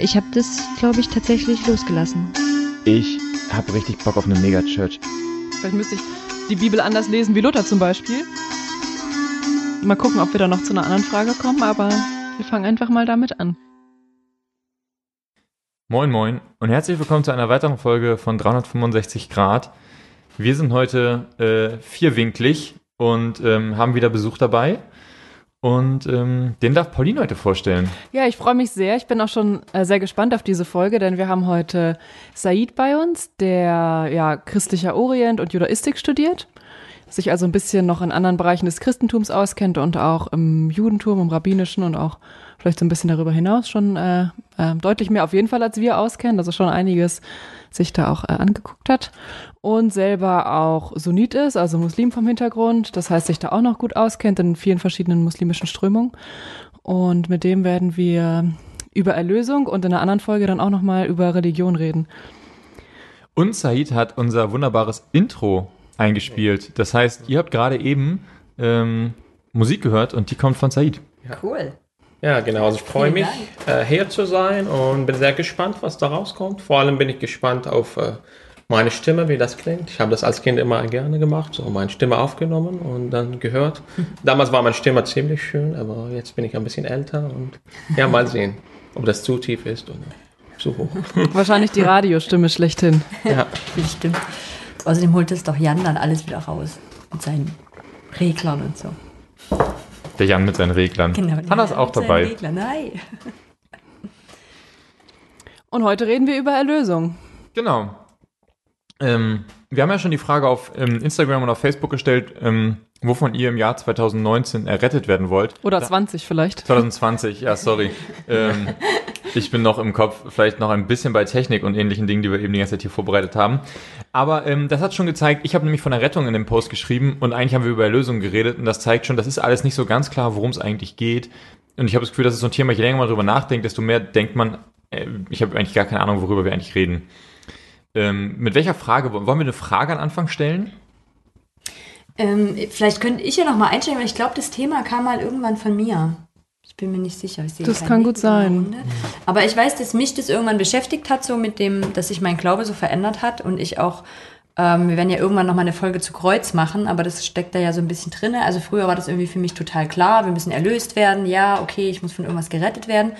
Ich habe das, glaube ich, tatsächlich losgelassen. Ich habe richtig Bock auf eine Megachurch. Vielleicht müsste ich die Bibel anders lesen wie Luther zum Beispiel. Mal gucken, ob wir da noch zu einer anderen Frage kommen, aber wir fangen einfach mal damit an. Moin Moin und herzlich willkommen zu einer weiteren Folge von 365 Grad. Wir sind heute äh, vierwinklig und ähm, haben wieder Besuch dabei. Und ähm, den darf Pauline heute vorstellen. Ja, ich freue mich sehr. Ich bin auch schon äh, sehr gespannt auf diese Folge, denn wir haben heute Said bei uns, der ja christlicher Orient und Judaistik studiert, sich also ein bisschen noch in anderen Bereichen des Christentums auskennt und auch im Judentum, im Rabbinischen und auch vielleicht so ein bisschen darüber hinaus schon äh, äh, deutlich mehr auf jeden Fall als wir auskennen, also schon einiges sich da auch äh, angeguckt hat und selber auch Sunnit ist, also Muslim vom Hintergrund, das heißt sich da auch noch gut auskennt in vielen verschiedenen muslimischen Strömungen und mit dem werden wir über Erlösung und in einer anderen Folge dann auch nochmal über Religion reden. Und Said hat unser wunderbares Intro eingespielt. Das heißt, ihr habt gerade eben ähm, Musik gehört und die kommt von Said. Ja. Cool. Ja, genau. Also ich freue mich, äh, hier zu sein und bin sehr gespannt, was da rauskommt. Vor allem bin ich gespannt auf äh, meine Stimme, wie das klingt. Ich habe das als Kind immer gerne gemacht, so meine Stimme aufgenommen und dann gehört. Damals war meine Stimme ziemlich schön, aber jetzt bin ich ein bisschen älter und ja, mal sehen, ob das zu tief ist oder zu hoch. Wahrscheinlich die Radiostimme schlechthin. Ja. Bestimmt. Außerdem holt es doch Jan dann alles wieder raus mit seinen Reglern und so. Der Jan mit seinen Reglern. Genau. Hat das auch dabei. Regler. Nein. Und heute reden wir über Erlösung. Genau. Ähm, wir haben ja schon die Frage auf ähm, Instagram und auf Facebook gestellt, ähm, wovon ihr im Jahr 2019 errettet werden wollt. Oder 20 vielleicht. 2020, ja, sorry. ähm, ich bin noch im Kopf vielleicht noch ein bisschen bei Technik und ähnlichen Dingen, die wir eben die ganze Zeit hier vorbereitet haben. Aber ähm, das hat schon gezeigt, ich habe nämlich von der Rettung in dem Post geschrieben und eigentlich haben wir über Erlösung geredet und das zeigt schon, das ist alles nicht so ganz klar, worum es eigentlich geht. Und ich habe das Gefühl, das ist so ein Thema, je länger man darüber nachdenkt, desto mehr denkt man, äh, ich habe eigentlich gar keine Ahnung, worüber wir eigentlich reden. Ähm, mit welcher Frage, wollen wir eine Frage an Anfang stellen? Ähm, vielleicht könnte ich ja noch mal einsteigen, weil ich glaube, das Thema kam mal irgendwann von mir. Ich bin mir nicht sicher. das kann gut sein. Aber ich weiß, dass mich das irgendwann beschäftigt hat, so mit dem, dass sich mein Glaube so verändert hat und ich auch ähm, wir werden ja irgendwann noch mal eine Folge zu Kreuz machen, aber das steckt da ja so ein bisschen drin. Also früher war das irgendwie für mich total klar, wir müssen erlöst werden. Ja, okay, ich muss von irgendwas gerettet werden.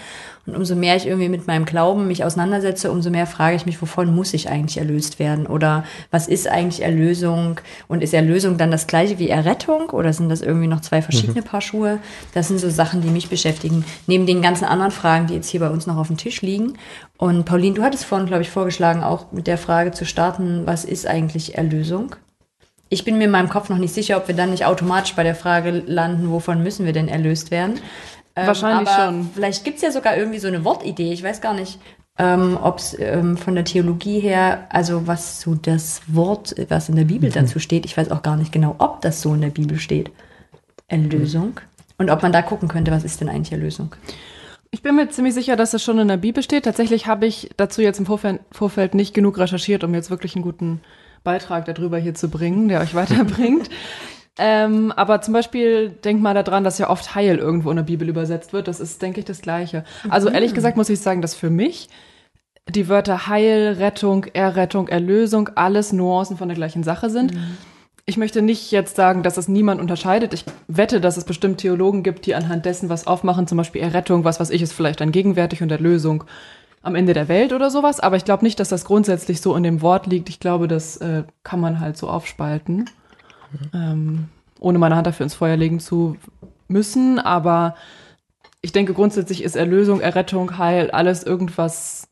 Und umso mehr ich irgendwie mit meinem Glauben mich auseinandersetze, umso mehr frage ich mich, wovon muss ich eigentlich erlöst werden? Oder was ist eigentlich Erlösung? Und ist Erlösung dann das gleiche wie Errettung? Oder sind das irgendwie noch zwei verschiedene mhm. Paar Schuhe? Das sind so Sachen, die mich beschäftigen. Neben den ganzen anderen Fragen, die jetzt hier bei uns noch auf dem Tisch liegen. Und Pauline, du hattest vorhin, glaube ich, vorgeschlagen, auch mit der Frage zu starten, was ist eigentlich Erlösung? Ich bin mir in meinem Kopf noch nicht sicher, ob wir dann nicht automatisch bei der Frage landen, wovon müssen wir denn erlöst werden? Ähm, Wahrscheinlich schon. Vielleicht gibt es ja sogar irgendwie so eine Wortidee. Ich weiß gar nicht, ähm, ob es ähm, von der Theologie her, also was so das Wort, was in der Bibel mhm. dazu steht, ich weiß auch gar nicht genau, ob das so in der Bibel steht. Erlösung. Mhm. Und ob man da gucken könnte, was ist denn eigentlich Erlösung? Ich bin mir ziemlich sicher, dass das schon in der Bibel steht. Tatsächlich habe ich dazu jetzt im Vorfeld, Vorfeld nicht genug recherchiert, um jetzt wirklich einen guten Beitrag darüber hier zu bringen, der euch weiterbringt. Ähm, aber zum Beispiel denk mal daran, dass ja oft Heil irgendwo in der Bibel übersetzt wird. Das ist, denke ich, das Gleiche. Also mhm. ehrlich gesagt muss ich sagen, dass für mich die Wörter Heil, Rettung, Errettung, Erlösung alles Nuancen von der gleichen Sache sind. Mhm. Ich möchte nicht jetzt sagen, dass es niemand unterscheidet. Ich wette, dass es bestimmt Theologen gibt, die anhand dessen was aufmachen, zum Beispiel Errettung, was weiß ich, ist vielleicht dann gegenwärtig und Erlösung am Ende der Welt oder sowas. Aber ich glaube nicht, dass das grundsätzlich so in dem Wort liegt. Ich glaube, das äh, kann man halt so aufspalten ähm, ohne meine Hand dafür ins Feuer legen zu müssen. Aber ich denke, grundsätzlich ist Erlösung, Errettung, Heil, alles irgendwas,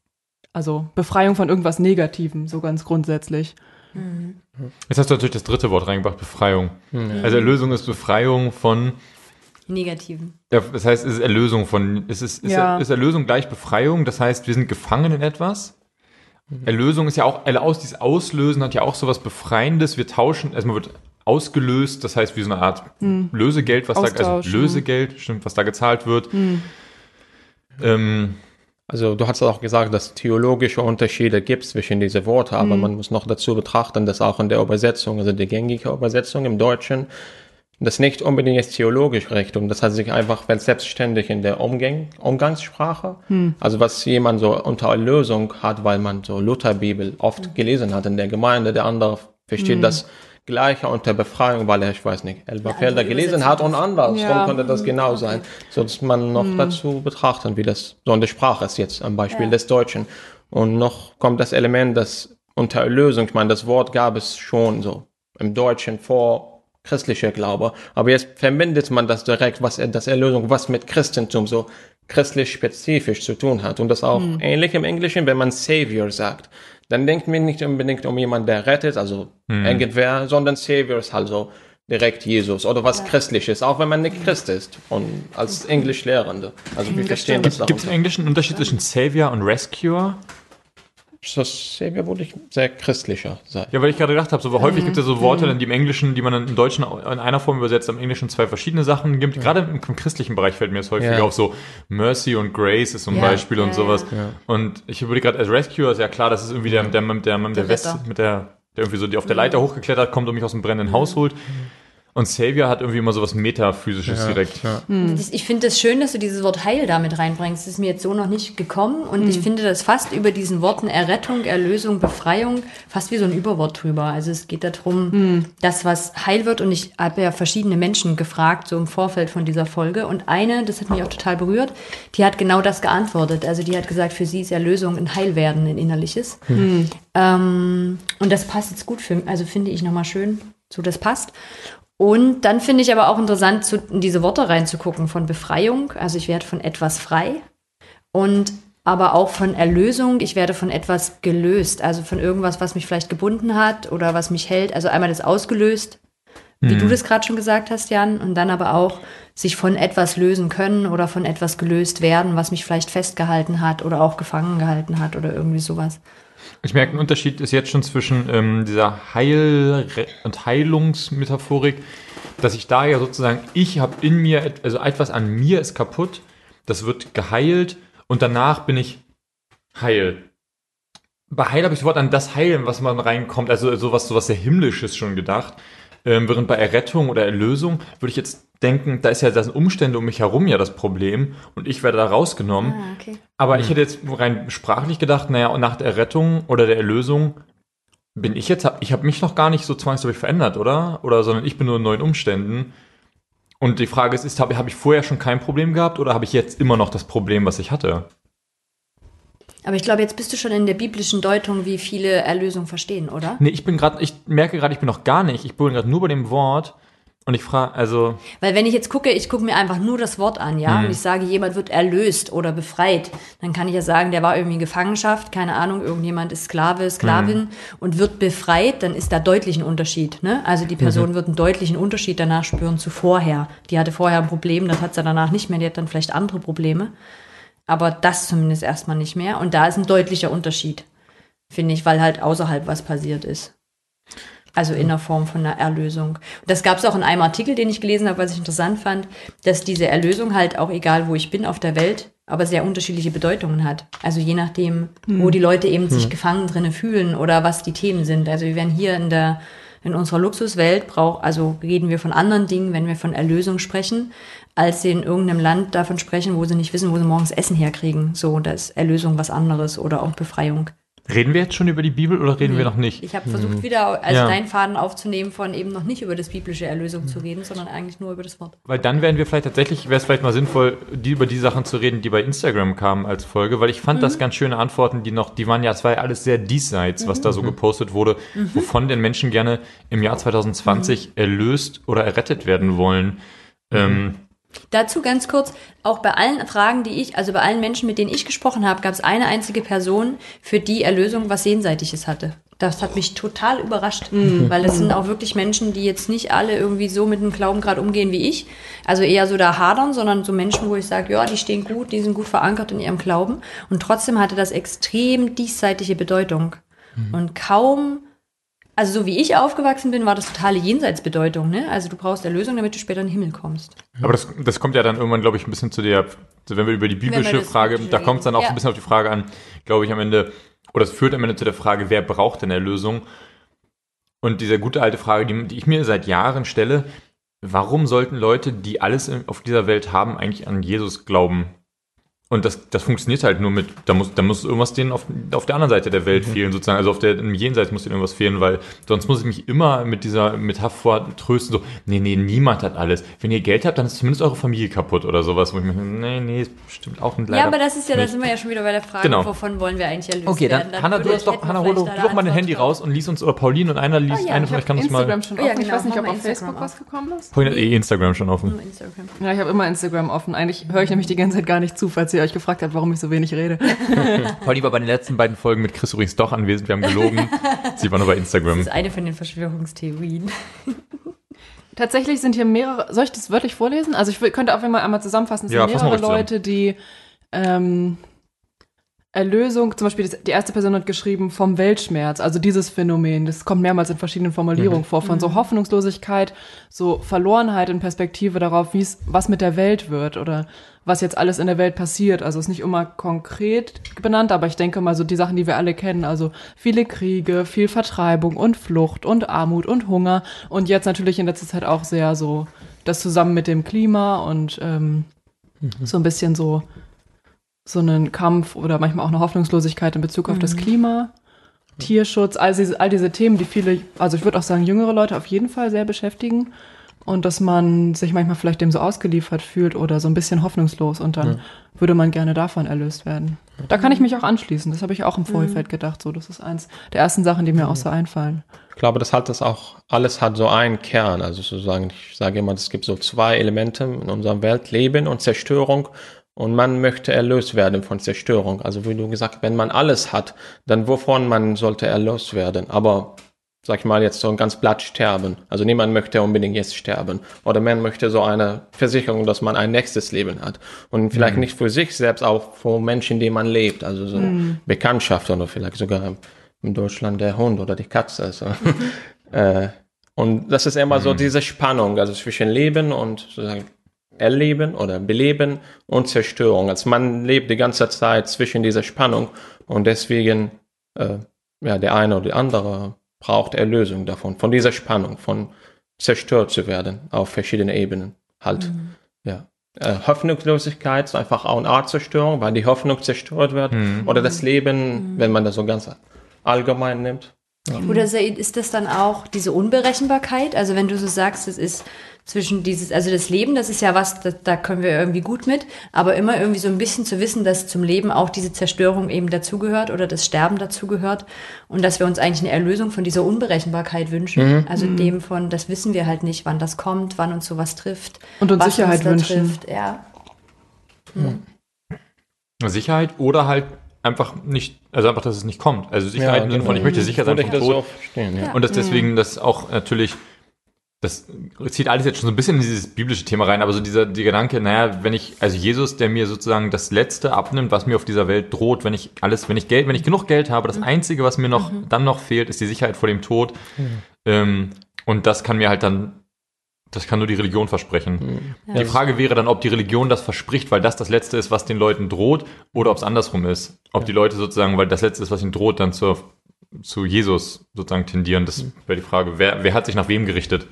also Befreiung von irgendwas Negativem, so ganz grundsätzlich. Mhm. Jetzt hast du natürlich das dritte Wort reingebracht, Befreiung. Mhm. Also Erlösung ist Befreiung von Negativen. Ja, das heißt, es ist Erlösung von, es ist, ist, ja. ist Erlösung gleich Befreiung, das heißt, wir sind gefangen in etwas Mhm. Erlösung ist ja auch, aus, dieses Auslösen hat ja auch sowas Befreiendes. Wir tauschen, also man wird ausgelöst, das heißt wie so eine Art mhm. Lösegeld, was da, also Lösegeld, stimmt, was da gezahlt wird. Mhm. Ähm, also du hast auch gesagt, dass es theologische Unterschiede gibt zwischen diese Worte, aber mhm. man muss noch dazu betrachten, dass auch in der Übersetzung, also die gängige Übersetzung im Deutschen, Das nicht unbedingt jetzt theologisch Richtung, das hat sich einfach selbstständig in der Umgang, Umgangssprache. Also was jemand so unter Erlösung hat, weil man so Lutherbibel oft gelesen hat in der Gemeinde, der andere versteht das Gleiche unter Befreiung, weil er, ich weiß nicht, Elberfelder andere gelesen hat und andersrum Ja. könnte das genau sein. So dass man noch dazu betrachten, wie das so in der Sprache ist jetzt am Beispiel Ja. des Deutschen. Und noch kommt das Element, das unter Erlösung, ich meine, das Wort gab es schon so im Deutschen vor christlicher Glaube, aber jetzt verbindet man das direkt, was das Erlösung, was mit Christentum so christlich spezifisch zu tun hat. Und das auch ähnlich im Englischen, wenn man Savior sagt. Dann denkt man nicht unbedingt um jemanden, der rettet, also irgendwer, sondern Savior ist halt so direkt Jesus oder was Christliches, auch wenn man nicht Christ ist und als Englischlehrende. Also wir verstehen das Gibt es im Englischen einen Unterschied zwischen Savior und Rescuer? So Savior würde ich sehr christlicher sein. Ja, weil ich gerade gedacht habe, so weil häufig gibt es ja so Worte, dann, die im Englischen, die man dann im Deutschen in einer Form übersetzt, im Englischen zwei verschiedene Sachen gibt. Gerade im, im christlichen Bereich fällt mir das häufig Ja. auf, so Mercy und Grace ist so ein Ja, Beispiel und ja, sowas. Und ich überlege gerade, als Rescuer ist ja klar, das ist irgendwie der, der, der, der, der, Der West, mit der, der irgendwie so die auf der Leiter hochgeklettert kommt und mich aus dem brennenden Haus holt. Und Savior hat irgendwie immer so was Metaphysisches direkt. Das- Ich finde es schön, dass du dieses Wort Heil damit reinbringst. Das ist mir jetzt so noch nicht gekommen. Und ich finde das fast über diesen Worten Errettung, Erlösung, Befreiung fast wie so ein Überwort drüber. Also es geht darum, dass was heil wird. Und ich habe ja verschiedene Menschen gefragt, so im Vorfeld von dieser Folge. Und eine, das hat mich auch total berührt, die hat genau das geantwortet. Also die hat gesagt, für sie ist Erlösung ein Heilwerden, ein innerliches. Ähm, und das passt jetzt gut für also finde ich nochmal schön, so das passt. Und dann finde ich aber auch interessant, zu, in diese Worte reinzugucken von Befreiung. Also ich werde von etwas frei und aber auch von Erlösung. Ich werde von etwas gelöst, also von irgendwas, was mich vielleicht gebunden hat oder was mich hält. Also einmal das ausgelöst, wie du das gerade schon gesagt hast, Jan, und dann aber auch sich von etwas lösen können oder von etwas gelöst werden, was mich vielleicht festgehalten hat oder auch gefangen gehalten hat oder irgendwie sowas. Ich merke, ein Unterschied ist jetzt schon zwischen ähm, dieser Heil- und Heilungsmetaphorik, dass ich da ja sozusagen, ich habe in mir, also etwas an mir ist kaputt, das wird geheilt und danach bin ich heil. Bei Heil habe ich sofort an das Heilen, was man reinkommt, also sowas, sowas sehr Himmlisches schon gedacht. Ähm, während bei Errettung oder Erlösung würde ich jetzt denken, da ist ja das Umstände um mich herum ja das Problem und ich werde da rausgenommen. Ah, okay. Aber ich hätte jetzt rein sprachlich gedacht, naja, und nach der Errettung oder der Erlösung bin ich jetzt, ich habe mich noch gar nicht so zwangsläufig verändert, oder? Oder sondern ich bin nur in neuen Umständen. Und die Frage ist, ist habe hab ich vorher schon kein Problem gehabt oder habe ich jetzt immer noch das Problem, was ich hatte? Aber ich glaube, jetzt bist du schon in der biblischen Deutung, wie viele Erlösung verstehen, oder? Nee, ich bin gerade, ich merke gerade, ich bin noch gar nicht. Ich bin gerade nur bei dem Wort und ich frage, also, Weil wenn ich jetzt gucke, ich gucke mir einfach nur das Wort an, ja, und ich sage, jemand wird erlöst oder befreit, dann kann ich ja sagen, der war irgendwie in Gefangenschaft, keine Ahnung, irgendjemand ist Sklave, Sklavin und wird befreit, dann ist da deutlich ein Unterschied. Ne? Also die Person wird einen deutlichen Unterschied danach spüren zu vorher. Die hatte vorher ein Problem, das hat sie danach nicht mehr, die hat dann vielleicht andere Probleme. Aber das zumindest erstmal nicht mehr. Und da ist ein deutlicher Unterschied, finde ich, weil halt außerhalb was passiert ist. Also in der Form von einer Erlösung. Und das gab es auch in einem Artikel, den ich gelesen habe, was ich interessant fand, dass diese Erlösung halt auch egal, wo ich bin auf der Welt, aber sehr unterschiedliche Bedeutungen hat. Also je nachdem, wo die Leute eben sich gefangen drinnen fühlen oder was die Themen sind. Also wir werden hier in der in unserer Luxuswelt braucht, also reden wir von anderen Dingen, wenn wir von Erlösung sprechen, als sie in irgendeinem Land davon sprechen, wo sie nicht wissen, wo sie morgens Essen herkriegen. So, da ist Erlösung was anderes oder auch Befreiung. Reden wir jetzt schon über die Bibel oder reden wir noch nicht? Ich habe versucht, wieder also Ja. deinen Faden aufzunehmen, von eben noch nicht über das biblische Erlösung zu reden, sondern eigentlich nur über das Wort. Weil dann wären wir vielleicht tatsächlich, wäre es vielleicht mal sinnvoll, die über die Sachen zu reden, die bei Instagram kamen als Folge, weil ich fand das ganz schöne Antworten, die noch, die waren ja, es war ja alles sehr diesseits, was da so gepostet wurde, wovon denn Menschen gerne im Jahr 2020 erlöst oder errettet werden wollen. Ähm, Dazu ganz kurz, auch bei allen Fragen, die ich, also bei allen Menschen, mit denen ich gesprochen habe, gab es eine einzige Person, für die Erlösung was Jenseitiges hatte. Das hat mich total überrascht, weil das sind auch wirklich Menschen, die jetzt nicht alle irgendwie so mit dem Glauben gerade umgehen wie ich. Also eher so da hadern, sondern so Menschen, wo ich sage, ja, die stehen gut, die sind gut verankert in ihrem Glauben. Und trotzdem hatte das extrem diesseitige Bedeutung. Und kaum also so wie ich aufgewachsen bin, war das totale Jenseitsbedeutung. Ne? Also du brauchst Erlösung, damit du später in den Himmel kommst. aber das, das kommt ja dann irgendwann, glaube ich, ein bisschen zu der, so wenn wir über die biblische Frage, da kommt es dann auch reden. ein bisschen auf die Frage an, glaube ich, am Ende, oder es führt am Ende zu der Frage, wer braucht denn Erlösung? Und diese gute alte Frage, die, die ich mir seit Jahren stelle, warum sollten Leute, die alles auf dieser Welt haben, eigentlich an Jesus glauben? Und das, das funktioniert halt nur mit, da muss, da muss irgendwas denen auf, auf der anderen Seite der Welt fehlen, sozusagen. Also auf der, im Jenseits muss denen irgendwas fehlen, weil sonst muss ich mich immer mit dieser Metapher trösten, so, nee, nee, niemand hat alles. Wenn ihr Geld habt, dann ist zumindest eure Familie kaputt oder sowas, wo ich mir, nee, nee, ist bestimmt auch ein leider Ja, aber das ist ja, da nicht. sind wir ja schon wieder bei der Frage, Genau. wovon wollen wir eigentlich erlöst Okay, dann, werden. Hanna, du hast doch, Hanna, hol doch, doch mal dein Handy raus und lies uns, oder Pauline und einer liest, Oh ja, eine ich von euch Ich kann uns mal, Instagram schon Ja, offen. ich genau, weiß nicht, ob auf Instagram Facebook auf. was gekommen ist. Pauline hat eh Instagram schon offen. Ja, ich habe immer Instagram offen. Eigentlich höre ich nämlich die ganze Zeit gar nicht zu, falls ihr euch gefragt habt, warum ich so wenig rede. Pauline war bei den letzten beiden Folgen mit Chris übrigens doch anwesend, wir haben gelogen. Sie war nur bei Das Instagram. ist eine von den Verschwörungstheorien. Tatsächlich sind hier mehrere, soll ich das wörtlich vorlesen? Also ich könnte auf jeden Fall einmal zusammenfassen, es Ja, sind mehrere. Leute, die ähm, Erlösung, zum Beispiel das- die erste Person hat geschrieben vom Weltschmerz, also dieses Phänomen, das kommt mehrmals in verschiedenen Formulierungen vor, von so Hoffnungslosigkeit, so Verlorenheit in Perspektive darauf, wie es, was mit der Welt wird oder was jetzt alles in der Welt passiert. Also ist nicht immer konkret benannt, aber ich denke mal so die Sachen, die wir alle kennen, also viele Kriege, viel Vertreibung und Flucht und Armut und Hunger und jetzt natürlich in letzter Zeit auch sehr so das zusammen mit dem Klima und ähm, so ein bisschen so so einen Kampf oder manchmal auch eine Hoffnungslosigkeit in Bezug auf das Klima, Tierschutz, all diese, all diese Themen, die viele, also ich würde auch sagen, jüngere Leute auf jeden Fall sehr beschäftigen. Und dass man sich manchmal vielleicht dem so ausgeliefert fühlt oder so ein bisschen hoffnungslos und dann würde man gerne davon erlöst werden. Da kann ich mich auch anschließen. Das habe ich auch im Vorfeld gedacht. So, das ist eins der ersten Sachen, die mir auch so einfallen. Ich glaube, das hat das auch, alles hat so einen Kern. Also sozusagen, ich sage immer, es gibt so zwei Elemente in unserer Welt, Leben und Zerstörung. Und man möchte erlöst werden von Zerstörung. Also wie du gesagt, wenn man alles hat, dann wovon man sollte erlöst werden. Aber sag ich mal jetzt so ein ganz blatt sterben. Also niemand möchte unbedingt jetzt sterben. Oder man möchte so eine Versicherung, dass man ein nächstes Leben hat. Und vielleicht nicht für sich selbst, auch für Menschen, die man lebt. Also so Bekanntschaft oder vielleicht sogar in Deutschland der Hund oder die Katze. So. äh, und das ist immer so diese Spannung, also zwischen Leben und sozusagen Erleben oder Beleben und Zerstörung. Also man lebt die ganze Zeit zwischen dieser Spannung und deswegen, äh, ja, der eine oder die andere braucht Erlösung davon, von dieser Spannung, von zerstört zu werden auf verschiedenen Ebenen. Halt, ja. Äh, Hoffnungslosigkeit ist einfach auch eine Art Zerstörung, weil die Hoffnung zerstört wird. Oder das Leben, wenn man das so ganz allgemein nimmt. Oder Said, ist das dann auch diese Unberechenbarkeit? Also wenn du so sagst, es ist zwischen dieses, also das Leben, das ist ja was, das, da können wir irgendwie gut mit, aber immer irgendwie so ein bisschen zu wissen, dass zum Leben auch diese Zerstörung eben dazugehört oder das Sterben dazugehört und dass wir uns eigentlich eine Erlösung von dieser Unberechenbarkeit wünschen. Mhm. Also dem von, das wissen wir halt nicht, wann das kommt, wann uns sowas trifft. Und uns was Sicherheit da wünschen. Trifft. Ja. Sicherheit oder halt einfach nicht, also einfach, dass es nicht kommt. Also Sicherheit im Sinne von, ich möchte sicher sein vom ich das Tod. so ja. Und das deswegen, das auch natürlich, das zieht alles jetzt schon so ein bisschen in dieses biblische Thema rein, aber so dieser die Gedanke, naja, wenn ich, also Jesus, der mir sozusagen das Letzte abnimmt, was mir auf dieser Welt droht, wenn ich alles, wenn ich Geld, wenn ich genug Geld habe, das Einzige, was mir noch dann noch fehlt, ist die Sicherheit vor dem Tod. Ähm, und das kann mir halt dann, das kann nur die Religion versprechen. Die Frage wäre dann, ob die Religion das verspricht, weil das das Letzte ist, was den Leuten droht, oder ob es andersrum ist. Ob die Leute sozusagen, weil das Letzte ist, was ihnen droht, dann zur, zu Jesus sozusagen tendieren. Das wäre die Frage. Wer, wer hat sich nach wem gerichtet?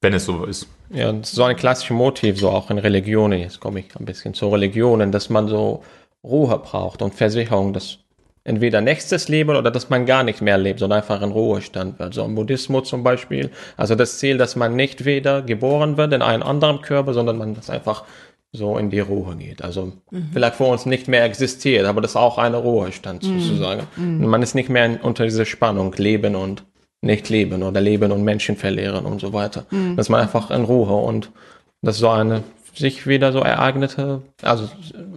Wenn es so ist. Ja, ist so ein klassisches Motiv, so auch in Religionen, jetzt komme ich ein bisschen zu Religionen, dass man so Ruhe braucht und Versicherung, dass entweder nächstes Leben oder dass man gar nicht mehr lebt, sondern einfach in Ruhestand wird. So im Buddhismus zum Beispiel. Also das Ziel, dass man nicht wieder geboren wird in einen anderen Körper, sondern man das einfach so in die Ruhe geht. Also vielleicht vor uns nicht mehr existiert, aber das ist auch ein Ruhestand sozusagen. Und man ist nicht mehr unter dieser Spannung, Leben und nicht leben oder leben und Menschen verlieren und so weiter. Dass man einfach in Ruhe und das ist so eine sich wieder so ereignete, also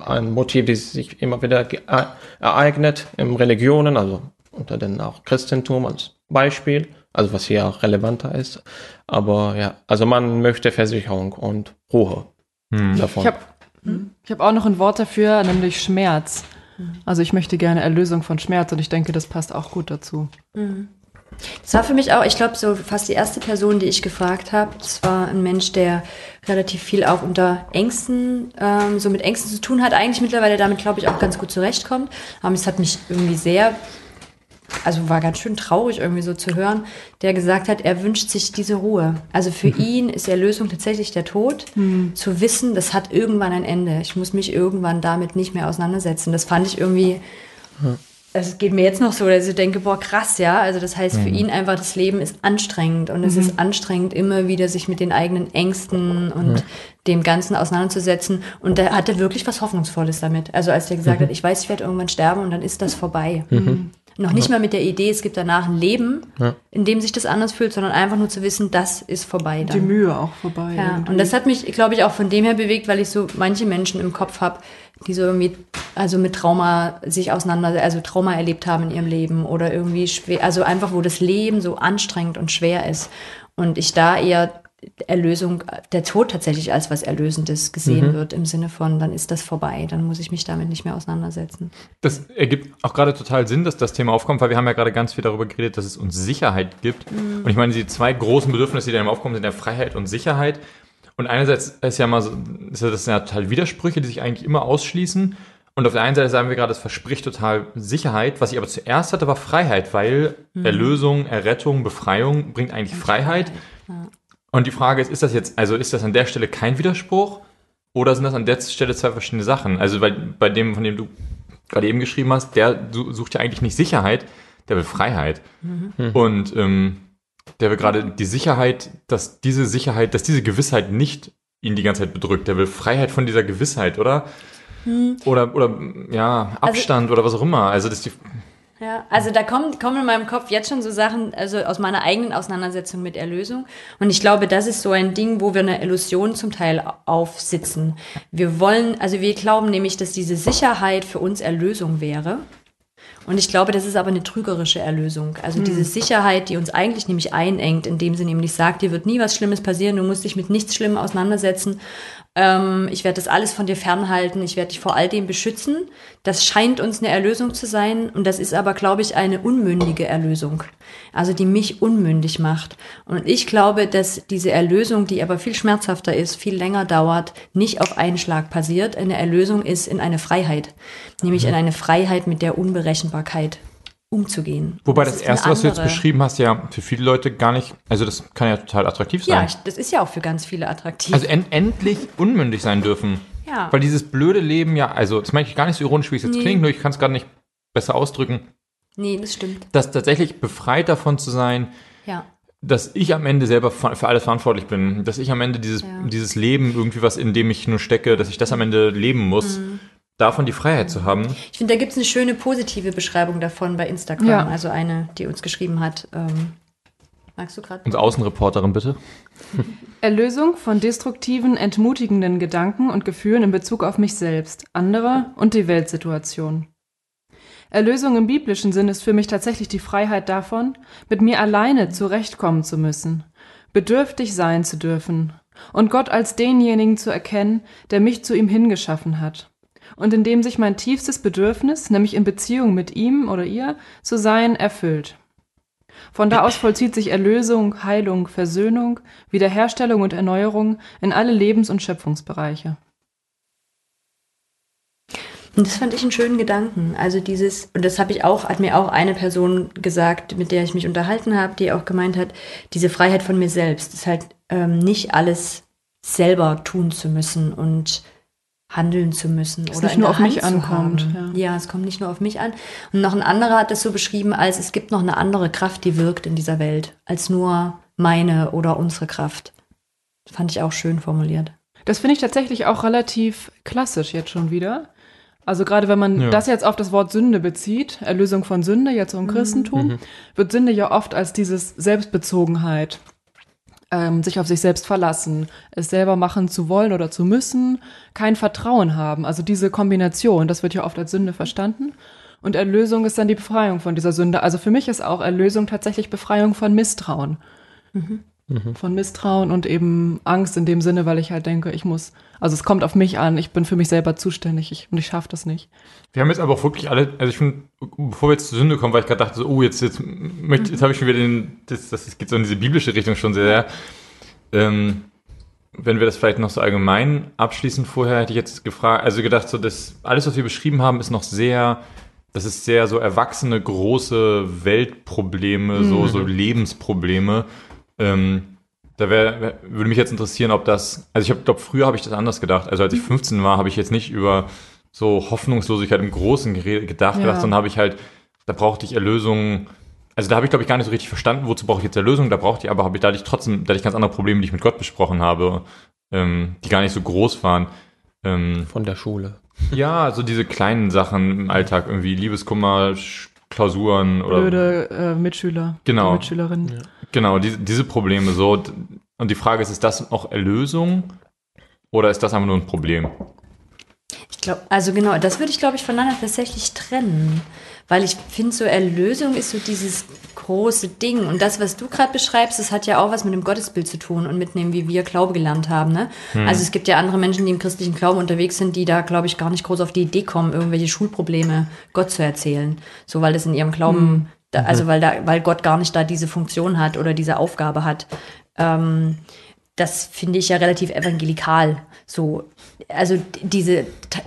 ein Motiv, das sich immer wieder äh, ereignet in Religionen, also unter den auch Christentum als Beispiel, also was hier auch relevanter ist. Aber ja, also man möchte Versicherung und Ruhe davon. Ich habe ich hab auch noch ein Wort dafür, nämlich Schmerz. Also ich möchte gerne Erlösung von Schmerz und ich denke, das passt auch gut dazu. Das war für mich auch, ich glaube, so fast die erste Person, die ich gefragt habe. Das war ein Mensch, der relativ viel auch unter Ängsten, ähm, so mit Ängsten zu tun hat. Eigentlich mittlerweile damit, glaube ich, auch ganz gut zurechtkommt. Aber es hat mich irgendwie sehr also war ganz schön traurig irgendwie so zu hören, der gesagt hat, er wünscht sich diese Ruhe. Also für ihn ist Erlösung tatsächlich der Tod. Zu wissen, das hat irgendwann ein Ende. Ich muss mich irgendwann damit nicht mehr auseinandersetzen. Das fand ich irgendwie, also es geht mir jetzt noch so, dass ich denke, boah, krass, ja. Also das heißt, für ihn einfach, das Leben ist anstrengend und es ist anstrengend, immer wieder sich mit den eigenen Ängsten und dem Ganzen auseinanderzusetzen. Und da hat er wirklich was Hoffnungsvolles damit. Also als der gesagt hat, ich weiß, ich werde irgendwann sterben und dann ist das vorbei. Noch nicht mal mit der Idee, es gibt danach ein Leben, in dem sich das anders fühlt, sondern einfach nur zu wissen, das ist vorbei dann. Die Mühe auch vorbei. Ja, irgendwie. und das hat mich, glaube ich, auch von dem her bewegt, weil ich so manche Menschen im Kopf habe, die so irgendwie, also mit Trauma sich auseinander, also Trauma erlebt haben in ihrem Leben oder irgendwie schwer, also einfach, wo das Leben so anstrengend und schwer ist. Und ich da eher Erlösung, der Tod tatsächlich als was Erlösendes gesehen wird, im Sinne von, dann ist das vorbei, dann muss ich mich damit nicht mehr auseinandersetzen. Das ergibt auch gerade total Sinn, dass das Thema aufkommt, weil wir haben ja gerade ganz viel darüber geredet, dass es uns Sicherheit gibt. Und ich meine, die zwei großen Bedürfnisse, die dann aufkommen, sind ja Freiheit und Sicherheit. Und einerseits ist ja mal so, ist ja das ja total Widersprüche, die sich eigentlich immer ausschließen. Und auf der einen Seite sagen wir gerade, es verspricht total Sicherheit. Was ich aber zuerst hatte, war Freiheit, weil Erlösung, Errettung, Befreiung bringt eigentlich Freiheit. Und die Frage ist, ist das jetzt, also ist das an der Stelle kein Widerspruch? Oder sind das an der Stelle zwei verschiedene Sachen? Also bei, bei dem, von dem du gerade eben geschrieben hast, der su- sucht ja eigentlich nicht Sicherheit, der will Freiheit. Und ähm, der will gerade die Sicherheit, dass diese Sicherheit, dass diese Gewissheit nicht ihn die ganze Zeit bedrückt. Der will Freiheit von dieser Gewissheit, oder? Oder, oder ja, Abstand oder was auch immer. Also das ist die, Ja, also da kommen, kommen in meinem Kopf jetzt schon so Sachen, also aus meiner eigenen Auseinandersetzung mit Erlösung. Und ich glaube, das ist so ein Ding, wo wir eine Illusion zum Teil aufsitzen. Wir wollen, also wir glauben nämlich, dass diese Sicherheit für uns Erlösung wäre. Und ich glaube, das ist aber eine trügerische Erlösung. Also diese Sicherheit, die uns eigentlich nämlich einengt, indem sie nämlich sagt, dir wird nie was Schlimmes passieren, du musst dich mit nichts Schlimmem auseinandersetzen. Ähm, ich werde das alles von dir fernhalten, ich werde dich vor all dem beschützen. Das scheint uns eine Erlösung zu sein und das ist aber, glaube ich, eine unmündige Erlösung. Also die mich unmündig macht. Und ich glaube, dass diese Erlösung, die aber viel schmerzhafter ist, viel länger dauert, nicht auf einen Schlag passiert. Eine Erlösung ist in eine Freiheit. Nämlich in eine Freiheit mit der Unberechenbarkeit umzugehen. wobei Das das, erste, was du jetzt beschrieben hast, ja für viele Leute gar nicht, also das kann ja total attraktiv sein. Ja, ich, das ist ja auch für ganz viele attraktiv. Also en endlich unmündig sein dürfen. Ja. Weil dieses blöde Leben ja, also das meine ich gar nicht so ironisch, wie es jetzt Nee. klingt, nur ich kann es gerade nicht besser ausdrücken, nee, das stimmt. dass tatsächlich befreit davon zu sein, Ja. dass ich am Ende selber für alles verantwortlich bin, dass ich am Ende dieses, Ja. dieses Leben irgendwie was, in dem ich nur stecke, dass ich das am Ende leben muss, Mhm. Davon die Freiheit zu haben. Ich finde, da gibt es eine schöne positive Beschreibung davon bei Instagram. Ja. Also eine, die uns geschrieben hat. Ähm, magst du gerade? Unsere Außenreporterin bitte. Erlösung von destruktiven, entmutigenden Gedanken und Gefühlen in Bezug auf mich selbst, andere und die Weltsituation. Erlösung im biblischen Sinn ist für mich tatsächlich die Freiheit davon, mit mir alleine zurechtkommen zu müssen, bedürftig sein zu dürfen und Gott als denjenigen zu erkennen, der mich zu ihm hingeschaffen hat und in dem sich mein tiefstes Bedürfnis, nämlich in Beziehung mit ihm oder ihr zu sein, erfüllt. Von da aus vollzieht sich Erlösung, Heilung, Versöhnung, Wiederherstellung und Erneuerung in alle Lebens- und Schöpfungsbereiche. Und das fand ich einen schönen Gedanken. Also dieses, und das habe ich auch, hat mir auch eine Person gesagt, mit der ich mich unterhalten habe, die auch gemeint hat, diese Freiheit von mir selbst ist halt ähm, nicht alles selber tun zu müssen und handeln zu müssen Es oder nicht nur auf mich Hand zu ankommt, ja. Ja. es kommt nicht nur auf mich an. Und noch ein anderer hat das so beschrieben, als es gibt noch eine andere Kraft, die wirkt in dieser Welt, als nur meine oder unsere Kraft. Das fand ich auch schön formuliert. Das finde ich tatsächlich auch relativ klassisch jetzt schon wieder. Also gerade wenn man Ja. das jetzt auf das Wort Sünde bezieht, Erlösung von Sünde, jetzt so im Christentum, wird Sünde ja oft als dieses Selbstbezogenheit, ähm, sich auf sich selbst verlassen, es selber machen zu wollen oder zu müssen, kein Vertrauen haben. Also diese Kombination, das wird ja oft als Sünde verstanden. Und Erlösung ist dann die Befreiung von dieser Sünde. Also für mich ist auch Erlösung tatsächlich Befreiung von Misstrauen. Von Misstrauen und eben Angst in dem Sinne, weil ich halt denke, ich muss, also es kommt auf mich an, ich bin für mich selber zuständig ich, und ich schaffe das nicht. Wir haben jetzt aber auch wirklich alle, also ich finde, bevor wir jetzt zur Sünde kommen, weil ich gerade dachte, so, oh, jetzt, jetzt, möchte, jetzt habe ich schon wieder den, das, das geht so in diese biblische Richtung schon sehr. Ähm, wenn wir das vielleicht noch so allgemein abschließen vorher, hätte ich jetzt gefragt, also gedacht, so, das, alles, was wir beschrieben haben, ist noch sehr das ist sehr so erwachsene, große Weltprobleme, Mhm. so, so Lebensprobleme. Ähm, da wär, wär, würde mich jetzt interessieren, ob das, also ich glaube, früher habe ich das anders gedacht. Also als ich 15 war, habe ich jetzt nicht über so Hoffnungslosigkeit im Großen gedacht, Ja. gedacht sondern habe ich halt, da brauchte ich Erlösung. Also da habe ich, glaube ich, gar nicht so richtig verstanden, wozu brauche ich jetzt Erlösung, da brauchte ich aber, habe ich dadurch trotzdem, dadurch ganz andere Probleme, die ich mit Gott besprochen habe, ähm, die gar nicht so groß waren. Ähm, Von der Schule. ja, so diese kleinen Sachen im Alltag, irgendwie Liebeskummer, Klausuren oder Blöde äh, Mitschüler. Genau. Mitschülerinnen. Genau, diese, diese Probleme so. Und die Frage ist, ist das auch Erlösung oder ist das einfach nur ein Problem? Ich glaube, also genau, das würde ich, glaube ich, voneinander tatsächlich trennen. Weil ich finde, so Erlösung ist so dieses große Ding. Und das, was du gerade beschreibst, das hat ja auch was mit dem Gottesbild zu tun und mit dem, wie wir Glaube gelernt haben. Ne? Also es gibt ja andere Menschen, die im christlichen Glauben unterwegs sind, die da, glaube ich, gar nicht groß auf die Idee kommen, irgendwelche Schulprobleme Gott zu erzählen. So, weil das in ihrem Glauben, da, also weil da, weil Gott gar nicht da diese Funktion hat oder diese Aufgabe hat. Ähm, das finde ich ja relativ evangelikal, so, also diese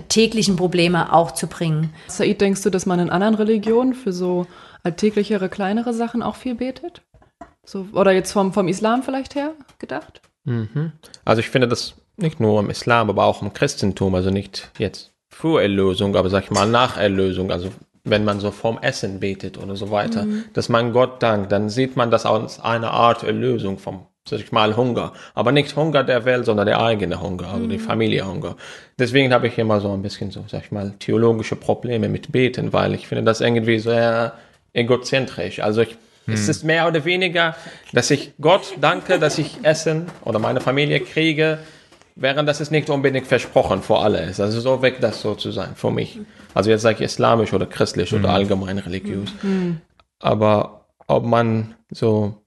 täglichen Probleme auch zu bringen. Said, denkst du, dass man in anderen Religionen für so alltäglichere, kleinere Sachen auch viel betet? So, oder jetzt vom, vom Islam vielleicht her gedacht? Mhm. Also ich finde das nicht nur im Islam, aber auch im Christentum, also nicht jetzt für Erlösung, aber sag ich mal nach Erlösung, also wenn man so vorm Essen betet oder so weiter, dass man Gott dankt, dann sieht man das als eine Art Erlösung vom, sag ich mal, Hunger. Aber nicht Hunger der Welt, sondern der eigene Hunger, also die Familienhunger. Deswegen habe ich immer so ein bisschen so, sag ich mal, theologische Probleme mit Beten, weil ich finde das irgendwie sehr egozentrisch. Also ich, es ist mehr oder weniger, dass ich Gott danke, dass ich Essen oder meine Familie kriege, während das ist nicht unbedingt versprochen für alle ist. Also so weg das so zu sein für mich. Also jetzt sage ich islamisch oder christlich oder allgemein religiös. Aber ob man so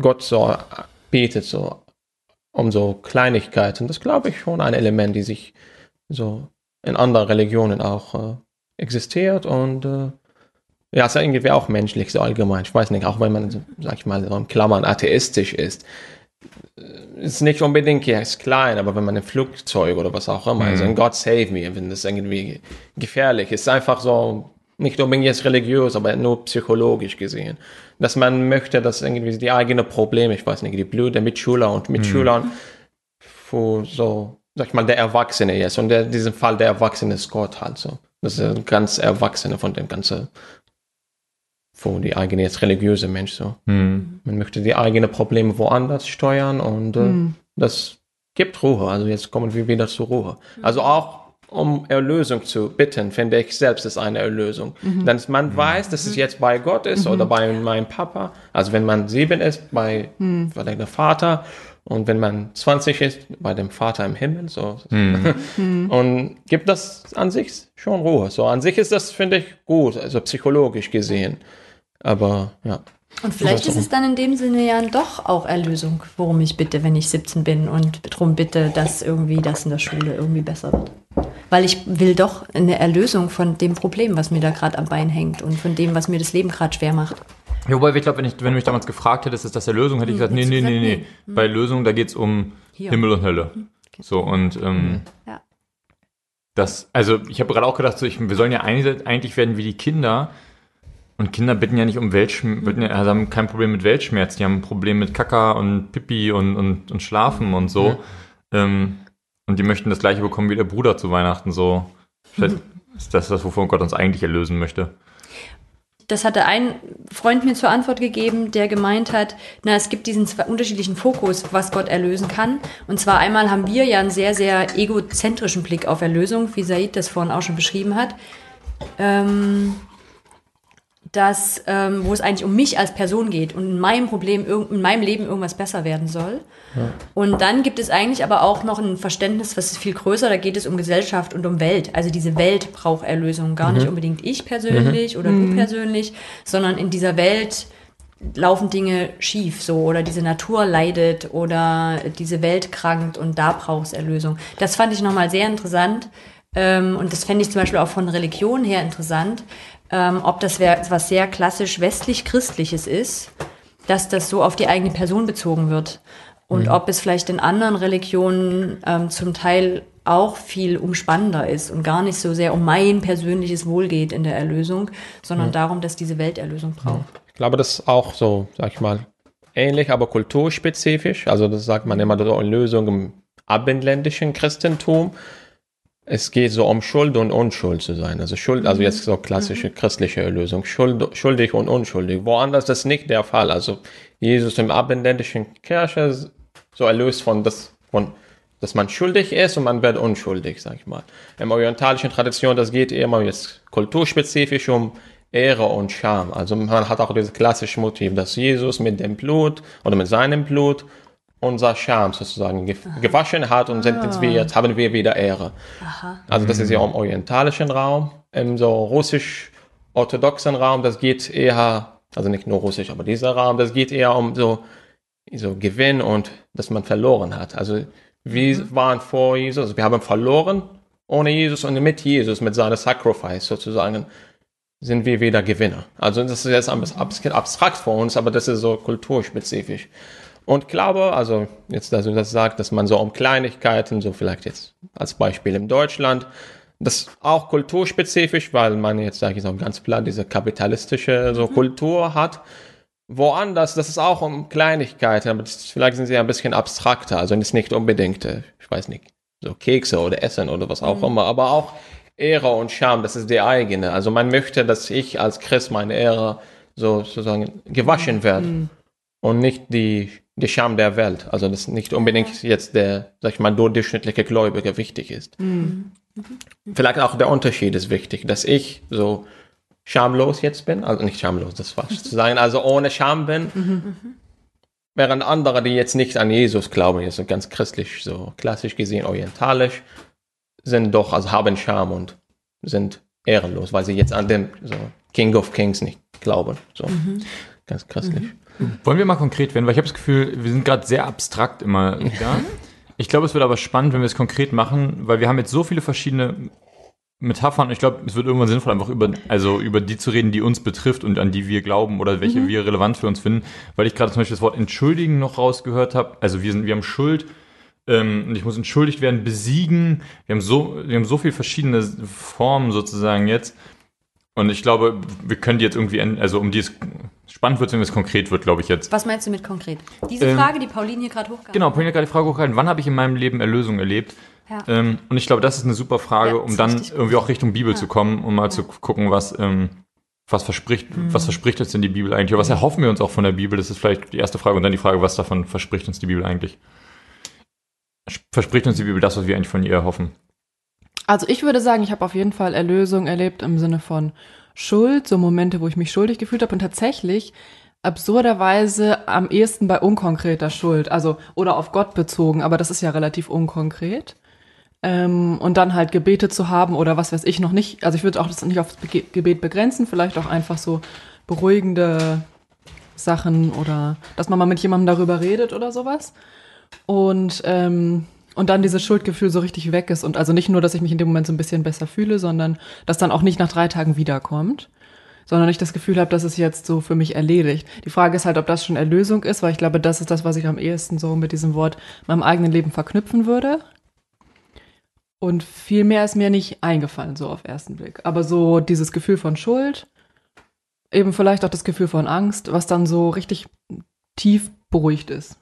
Gott so betet, so um so Kleinigkeiten, das glaube ich schon ein Element, die sich so in anderen Religionen auch äh, existiert und äh, ja, ist ja irgendwie auch menschlich, so allgemein. Ich weiß nicht, auch wenn man, so, sag ich mal, so in Klammern atheistisch ist, ist nicht unbedingt, ist klein, aber wenn man ein Flugzeug oder was auch immer, also ein God save me, wenn das irgendwie gefährlich ist, einfach so, nicht unbedingt jetzt religiös, aber nur psychologisch gesehen, dass man möchte, dass irgendwie die eigenen Probleme, ich weiß nicht, die blöde Mitschüler und Mitschülern, für so, sag ich mal, der Erwachsene jetzt. Und der, in diesem Fall der Erwachsene ist Gott halt so. Das ist ein ganz Erwachsene von dem ganzen, für die eigene jetzt religiöse Mensch so. Hm. Man möchte die eigenen Probleme woanders steuern und äh, Hm. das gibt Ruhe. Also jetzt kommen wir wieder zur Ruhe. Also auch um Erlösung zu bitten, finde ich selbst ist eine Erlösung. Denn man weiß, dass es jetzt bei Gott ist oder bei meinem Papa. Also wenn man sieben ist, bei, bei dem Vater. Und wenn man 20 ist, bei dem Vater im Himmel. So. Und gibt das an sich schon Ruhe. So an sich ist das, finde ich, gut, also psychologisch gesehen. Aber ja. Und vielleicht ist es dann in dem Sinne ja doch auch Erlösung, worum ich bitte, wenn ich 17 bin und darum bitte, dass irgendwie das in der Schule irgendwie besser wird. Weil ich will doch eine Erlösung von dem Problem, was mir da gerade am Bein hängt und von dem, was mir das Leben gerade schwer macht. Ja, Wobei, ich glaube, wenn, ich- wenn du mich damals gefragt hättest, ist das Erlösung, hätte ich gesagt, nee, nee, nee, nee. nee. Bei Lösung, da geht's um Hier. Himmel und Hölle. So, und ähm, Ja. das, also ich habe gerade auch gedacht, so, ich, wir sollen ja eigentlich werden wie die Kinder. Und Kinder bitten ja nicht um Weltschmerz, bitten ja, also haben kein Problem mit Weltschmerz, die haben ein Problem mit Kaka und Pipi und, und, und Schlafen und so. Ähm, und die möchten das gleiche bekommen wie der Bruder zu Weihnachten. So, vielleicht ist das das, wovon Gott uns eigentlich erlösen möchte. Das hatte ein Freund mir zur Antwort gegeben, der gemeint hat, na, es gibt diesen zwei unterschiedlichen Fokus, was Gott erlösen kann. Und zwar einmal haben wir ja einen sehr, sehr egozentrischen Blick auf Erlösung, wie Said das vorhin auch schon beschrieben hat. Ähm, dass, ähm, wo es eigentlich um mich als Person geht und in meinem Problem, in meinem Leben irgendwas besser werden soll. Und dann gibt es eigentlich aber auch noch ein Verständnis, was ist viel größer, da geht es um Gesellschaft und um Welt. Also diese Welt braucht Erlösung, gar nicht unbedingt ich persönlich oder du persönlich, sondern in dieser Welt laufen Dinge schief so oder diese Natur leidet oder diese Welt krankt und da braucht es Erlösung. Das fand ich nochmal sehr interessant ähm, und das fände ich zum Beispiel auch von Religion her interessant, ähm, ob das was sehr klassisch westlich-christliches ist, dass das so auf die eigene Person bezogen wird. Und ob es vielleicht in anderen Religionen ähm, zum Teil auch viel umspannender ist und gar nicht so sehr um mein persönliches Wohl geht in der Erlösung, sondern darum, dass diese Welt Erlösung braucht. Ich glaube, das ist auch so, sag ich mal, ähnlich, aber kulturspezifisch. Also das sagt man immer, so Lösung im abendländischen Christentum. Es geht so um Schuld und Unschuld zu sein. Also Schuld, also jetzt so klassische christliche Erlösung. Schuld, schuldig und unschuldig. Woanders ist das nicht der Fall. Also Jesus im abendländischen Kirche so erlöst von das, von, dass man schuldig ist und man wird unschuldig, sag ich mal. Im orientalischen Tradition, das geht immer jetzt kulturspezifisch um Ehre und Scham. Also man hat auch dieses klassische Motiv, dass Jesus mit dem Blut oder mit seinem Blut unser Scham sozusagen gewaschen hat und sind jetzt, wir, jetzt haben wir wieder Ehre. Aha. Also das ist ja im orientalischen Raum, im so russisch-orthodoxen Raum, das geht eher, also nicht nur russisch, aber dieser Raum, das geht eher um so, so Gewinn und dass man verloren hat. Also wir waren vor Jesus, wir haben verloren ohne Jesus und mit Jesus, mit seiner Sacrifice sozusagen, sind wir wieder Gewinner. Also das ist jetzt ein bisschen abstrakt für uns, aber das ist so kulturspezifisch. Und glaube, also jetzt, dass du das sagst, dass man so um Kleinigkeiten, so vielleicht jetzt als Beispiel in Deutschland, das auch kulturspezifisch, weil man jetzt, sage ich so ganz platt, diese kapitalistische so Kultur hat. Woanders, das ist auch um Kleinigkeiten, aber das, vielleicht sind sie ein bisschen abstrakter, also ist nicht unbedingt, äh, ich weiß nicht, so Kekse oder Essen oder was auch immer, aber auch Ehre und Scham, das ist die eigene. Also man möchte, dass ich als Christ meine Ehre so sozusagen gewaschen werde und nicht die, die Scham der Welt. Also das nicht unbedingt jetzt der, sag ich mal, durchschnittliche Gläubige wichtig ist. Vielleicht auch der Unterschied ist wichtig, dass ich so schamlos jetzt bin, also nicht schamlos, das ist falsch zu sagen, also ohne Scham bin, während andere, die jetzt nicht an Jesus glauben, jetzt so ganz christlich, so klassisch gesehen, orientalisch, sind doch, also haben Scham und sind ehrenlos, weil sie jetzt an den so King of Kings nicht glauben. So. Ganz christlich. Wollen wir mal konkret werden, weil ich habe das Gefühl, wir sind gerade sehr abstrakt immer wieder. Ich glaube, es wird aber spannend, wenn wir es konkret machen, weil wir haben jetzt so viele verschiedene Metaphern. Ich glaube, es wird irgendwann sinnvoll, einfach über, also über die zu reden, die uns betrifft und an die wir glauben oder welche wir relevant für uns finden. Weil ich gerade zum Beispiel das Wort entschuldigen noch rausgehört habe. Also wir sind, wir haben Schuld ähm, und ich muss entschuldigt werden, besiegen. Wir haben so, wir haben so viele verschiedene Formen sozusagen jetzt. Und ich glaube, wir können die jetzt irgendwie, en- also um die es spannend wird, wenn es konkret wird, glaube ich jetzt. Was meinst du mit konkret? Diese Ähm, Frage, die Pauline hier gerade hochgehalten Genau, Pauline hat gerade die Frage hochgehalten, wann habe ich in meinem Leben Erlösung erlebt? Ja. Ähm, und ich glaube, das ist eine super Frage, Ja, um dann irgendwie auch Richtung Bibel Ja. zu kommen, um mal zu gucken, was, ähm, was verspricht, Mhm. was verspricht uns denn die Bibel eigentlich? Oder was erhoffen wir uns auch von der Bibel? Das ist vielleicht die erste Frage. Und dann die Frage, was davon verspricht uns die Bibel eigentlich? Verspricht uns die Bibel das, was wir eigentlich von ihr erhoffen? Also ich würde sagen, ich habe auf jeden Fall Erlösung erlebt im Sinne von Schuld, so Momente, wo ich mich schuldig gefühlt habe und tatsächlich absurderweise am ehesten bei unkonkreter Schuld, also oder auf Gott bezogen, aber das ist ja relativ unkonkret. Ähm, und dann halt Gebete zu haben oder was weiß ich noch nicht, also ich würde auch das nicht aufs Bege Gebet begrenzen, vielleicht auch einfach so beruhigende Sachen oder dass man mal mit jemandem darüber redet oder sowas. Und, ähm, und dann dieses Schuldgefühl so richtig weg ist. Und also nicht nur, dass ich mich in dem Moment so ein bisschen besser fühle, sondern dass dann auch nicht nach drei Tagen wiederkommt, sondern ich das Gefühl habe, dass es jetzt so für mich erledigt. Die Frage ist halt, ob das schon Erlösung ist, weil ich glaube, das ist das, was ich am ehesten so mit diesem Wort meinem eigenen Leben verknüpfen würde. Und viel mehr ist mir nicht eingefallen, so auf ersten Blick. Aber so dieses Gefühl von Schuld, eben vielleicht auch das Gefühl von Angst, was dann so richtig tief beruhigt ist.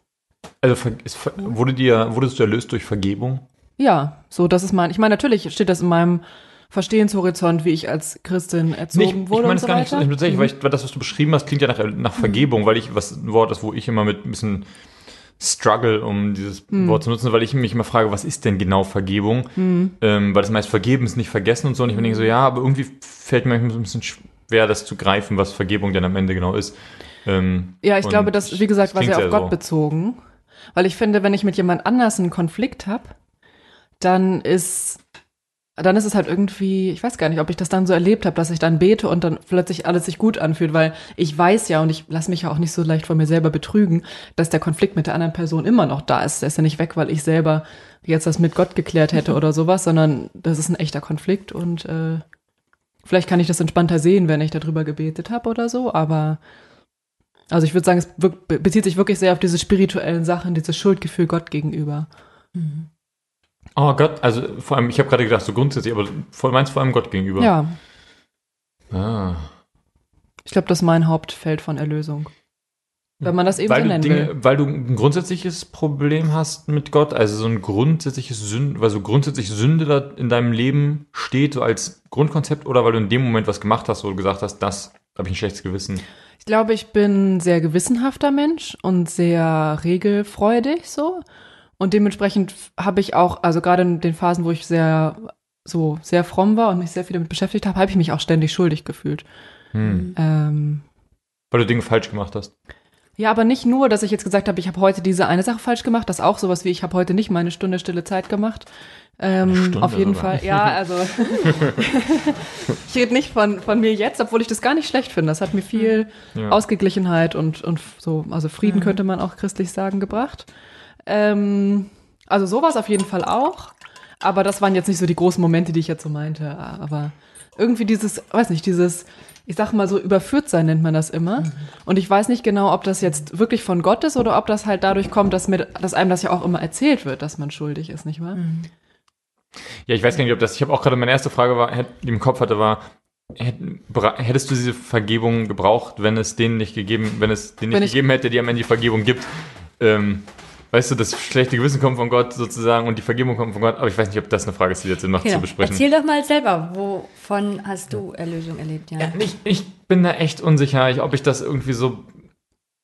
Also ist, wurde dir, wurdest du erlöst durch Vergebung? Ja, so, das ist mein, ich meine, natürlich steht das in meinem Verstehenshorizont, wie ich als Christin erzogen Nee, ich, ich wurde meine und es so gar nicht so weiter. Mhm. tatsächlich, weil, ich, weil das, was du beschrieben hast, klingt ja nach, nach Vergebung, weil ich, was ein Wort ist, wo ich immer mit ein bisschen struggle, um dieses Mhm. Wort zu nutzen, weil ich mich immer frage, was ist denn genau Vergebung? Mhm. Ähm, weil das meist vergeben ist nicht vergessen und so. Und ich denke so, ja, aber irgendwie fällt mir manchmal so ein bisschen schwer, das zu greifen, was Vergebung denn am Ende genau ist. Ähm, Ja, ich glaube, das, wie gesagt, war sehr auf Gott so. bezogen. Weil ich finde, wenn ich mit jemand anders einen Konflikt habe, dann ist, dann ist es halt irgendwie, ich weiß gar nicht, ob ich das dann so erlebt habe, dass ich dann bete und dann plötzlich alles sich gut anfühlt, weil ich weiß ja und ich lasse mich ja auch nicht so leicht von mir selber betrügen, dass der Konflikt mit der anderen Person immer noch da ist. Der ist ja nicht weg, weil ich selber jetzt das mit Gott geklärt hätte oder sowas, sondern das ist ein echter Konflikt und äh, vielleicht kann ich das entspannter sehen, wenn ich darüber gebetet habe oder so, aber also ich würde sagen, es bezieht sich wirklich sehr auf diese spirituellen Sachen, dieses Schuldgefühl Gott gegenüber. Oh Gott, also vor allem, ich habe gerade gedacht, so grundsätzlich, aber voll meinst vor allem Gott gegenüber. Ja, Ah. ich glaube, das ist mein Hauptfeld von Erlösung. Wenn man das eben Weil so du, nennen Dinge, will. weil du ein grundsätzliches Problem hast mit Gott, also so ein grundsätzliches Sünde, weil so grundsätzlich Sünde da in deinem Leben steht, so als Grundkonzept, oder weil du in dem Moment was gemacht hast, wo du gesagt hast, das habe ich ein schlechtes Gewissen. Ich glaube, ich bin ein sehr gewissenhafter Mensch und sehr regelfreudig so. Und dementsprechend habe ich auch, also gerade in den Phasen, wo ich sehr so sehr fromm war und mich sehr viel damit beschäftigt habe, habe ich mich auch ständig schuldig gefühlt. Hm. Ähm, Weil du Dinge falsch gemacht hast. Ja, aber nicht nur, dass ich jetzt gesagt habe, ich habe heute diese eine Sache falsch gemacht, das auch sowas wie, ich habe heute nicht meine Stunde stille Zeit gemacht. Ähm, auf jeden sogar. Fall, ja, also ich rede nicht von, von mir jetzt, obwohl ich das gar nicht schlecht finde. Das hat mir viel Ja. Ausgeglichenheit und, und so, also Frieden könnte man auch christlich sagen, gebracht. Ähm, also sowas auf jeden Fall auch. Aber das waren jetzt nicht so die großen Momente, die ich jetzt so meinte. Aber irgendwie dieses, weiß nicht, dieses, ich sag mal so, überführt sein nennt man das immer. Und ich weiß nicht genau, ob das jetzt wirklich von Gott ist oder ob das halt dadurch kommt, dass, mir, dass einem das ja auch immer erzählt wird, dass man schuldig ist, nicht wahr? Ja, ich weiß gar nicht, ob das, ich habe auch gerade meine erste Frage war, die im Kopf hatte, war, hättest du diese Vergebung gebraucht, wenn es den nicht gegeben, wenn es den nicht Wenn gegeben hätte, die am Ende die Vergebung gibt? Ähm, weißt du, das schlechte Gewissen kommt von Gott sozusagen und die Vergebung kommt von Gott, aber ich weiß nicht, ob das eine Frage ist, die jetzt Sinn macht Genau. zu besprechen. Erzähl doch mal selber, wovon hast du Erlösung erlebt? Ja. Ja, ich, ich bin da echt unsicher, ich, ob ich das irgendwie so.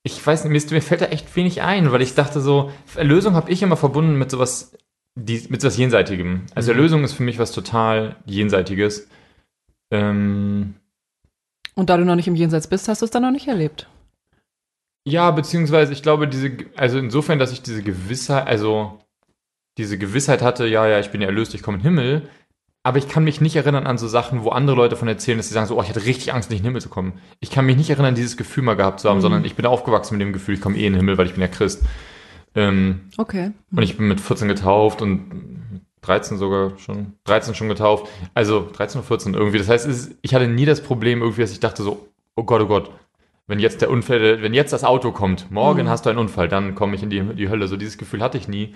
Ich weiß nicht, mir, fällt da echt wenig ein, weil ich dachte so, Erlösung habe ich immer verbunden mit sowas, die, mit sowas Jenseitigem. Also Erlösung ist für mich was total Jenseitiges. Ähm, Und da du noch nicht im Jenseits bist, hast du es dann noch nicht erlebt. Ja, beziehungsweise ich glaube, diese, also insofern, dass ich diese Gewissheit, also diese Gewissheit hatte, ja, ja, ich bin ja erlöst, ich komme in den Himmel. Aber ich kann mich nicht erinnern an so Sachen, wo andere Leute von erzählen, dass sie sagen so, oh, ich hatte richtig Angst, nicht in den Himmel zu kommen. Ich kann mich nicht erinnern, dieses Gefühl mal gehabt zu haben, Mhm. sondern ich bin aufgewachsen mit dem Gefühl, ich komme eh in den Himmel, weil ich bin ja Christ. Ähm, Okay. und ich bin mit 14 getauft und mit 13 sogar schon, 13 schon getauft. Also 13 oder 14 irgendwie. Das heißt, ich hatte nie das Problem irgendwie, dass ich dachte so, oh Gott, oh Gott, wenn jetzt der Unfall, wenn jetzt das Auto kommt, morgen Mhm. hast du einen Unfall, dann komme ich in die, die Hölle. So dieses Gefühl hatte ich nie.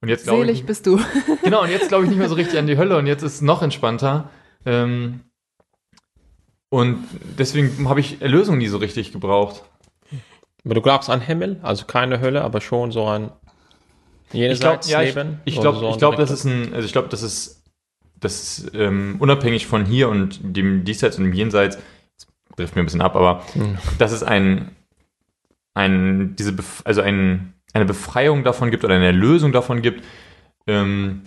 Und jetzt glaube Selig ich, bist du. genau, und jetzt glaube ich nicht mehr so richtig an die Hölle und jetzt ist es noch entspannter. Ähm, und deswegen habe ich Erlösung nie so richtig gebraucht. Aber du glaubst an Himmel, also keine Hölle, aber schon so ein Ich glaube, ja, ich, ich glaube, so ich glaube, das ist ein, also ich glaube, das ist, das ist ähm, unabhängig von hier und dem Diesseits und dem Jenseits, trifft mir ein bisschen ab, aber Hm. dass es ein, ein, diese, Bef also ein, eine Befreiung davon gibt oder eine Erlösung davon gibt, ähm,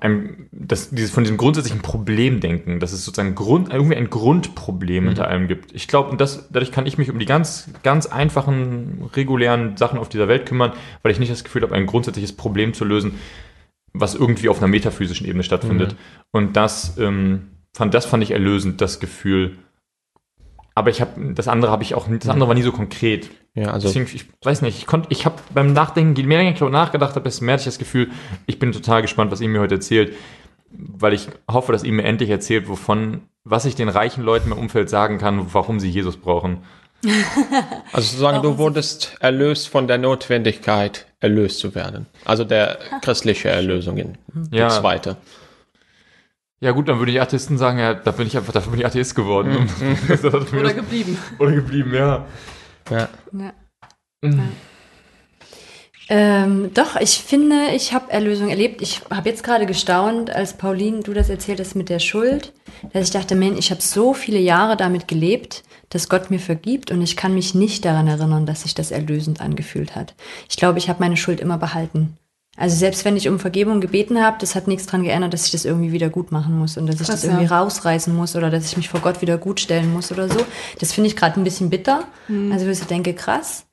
ein, das, dieses, von diesem grundsätzlichen Problemdenken, dass es sozusagen Grund, irgendwie ein Grundproblem Mhm. hinter allem gibt. Ich glaube, und das, dadurch kann ich mich um die ganz, ganz einfachen, regulären Sachen auf dieser Welt kümmern, weil ich nicht das Gefühl habe, ein grundsätzliches Problem zu lösen, was irgendwie auf einer metaphysischen Ebene stattfindet. Mhm. Und das, ähm, fand, das fand ich erlösend, das Gefühl. Aber ich habe, das andere habe ich auch, das andere war nie so konkret. Ja, also Deswegen, ich weiß nicht, ich konnte, ich habe beim Nachdenken, je mehr ich darüber nachgedacht habe, desto mehr hatte ich das Gefühl, ich bin total gespannt, was ihr mir heute erzählt, weil ich hoffe, dass ihr mir endlich erzählt, wovon, was ich den reichen Leuten im Umfeld sagen kann, warum sie Jesus brauchen. Also sozusagen, du wurdest erlöst von der Notwendigkeit, erlöst zu werden. Also der christliche Erlösung in die Ja. zweite. Ja gut, dann würde ich Atheisten sagen, ja, da bin ich einfach, dafür bin ich Atheist geworden. Mir Oder geblieben. oder geblieben, ja. Ja. Ja. Mhm. Ähm, doch, ich finde, ich habe Erlösung erlebt. Ich habe jetzt gerade gestaunt, als Pauline, du das erzählt hast mit der Schuld, dass ich dachte, Mensch, ich habe so viele Jahre damit gelebt, dass Gott mir vergibt und ich kann mich nicht daran erinnern, dass sich das erlösend angefühlt hat. Ich glaube, ich habe meine Schuld immer behalten. Also selbst wenn ich um Vergebung gebeten habe, das hat nichts dran geändert, dass ich das irgendwie wieder gut machen muss und dass ich Krass, das irgendwie ja. rausreißen muss oder dass ich mich vor Gott wieder gut stellen muss oder so. Das finde ich gerade ein bisschen bitter. Also wo ich denke, krass.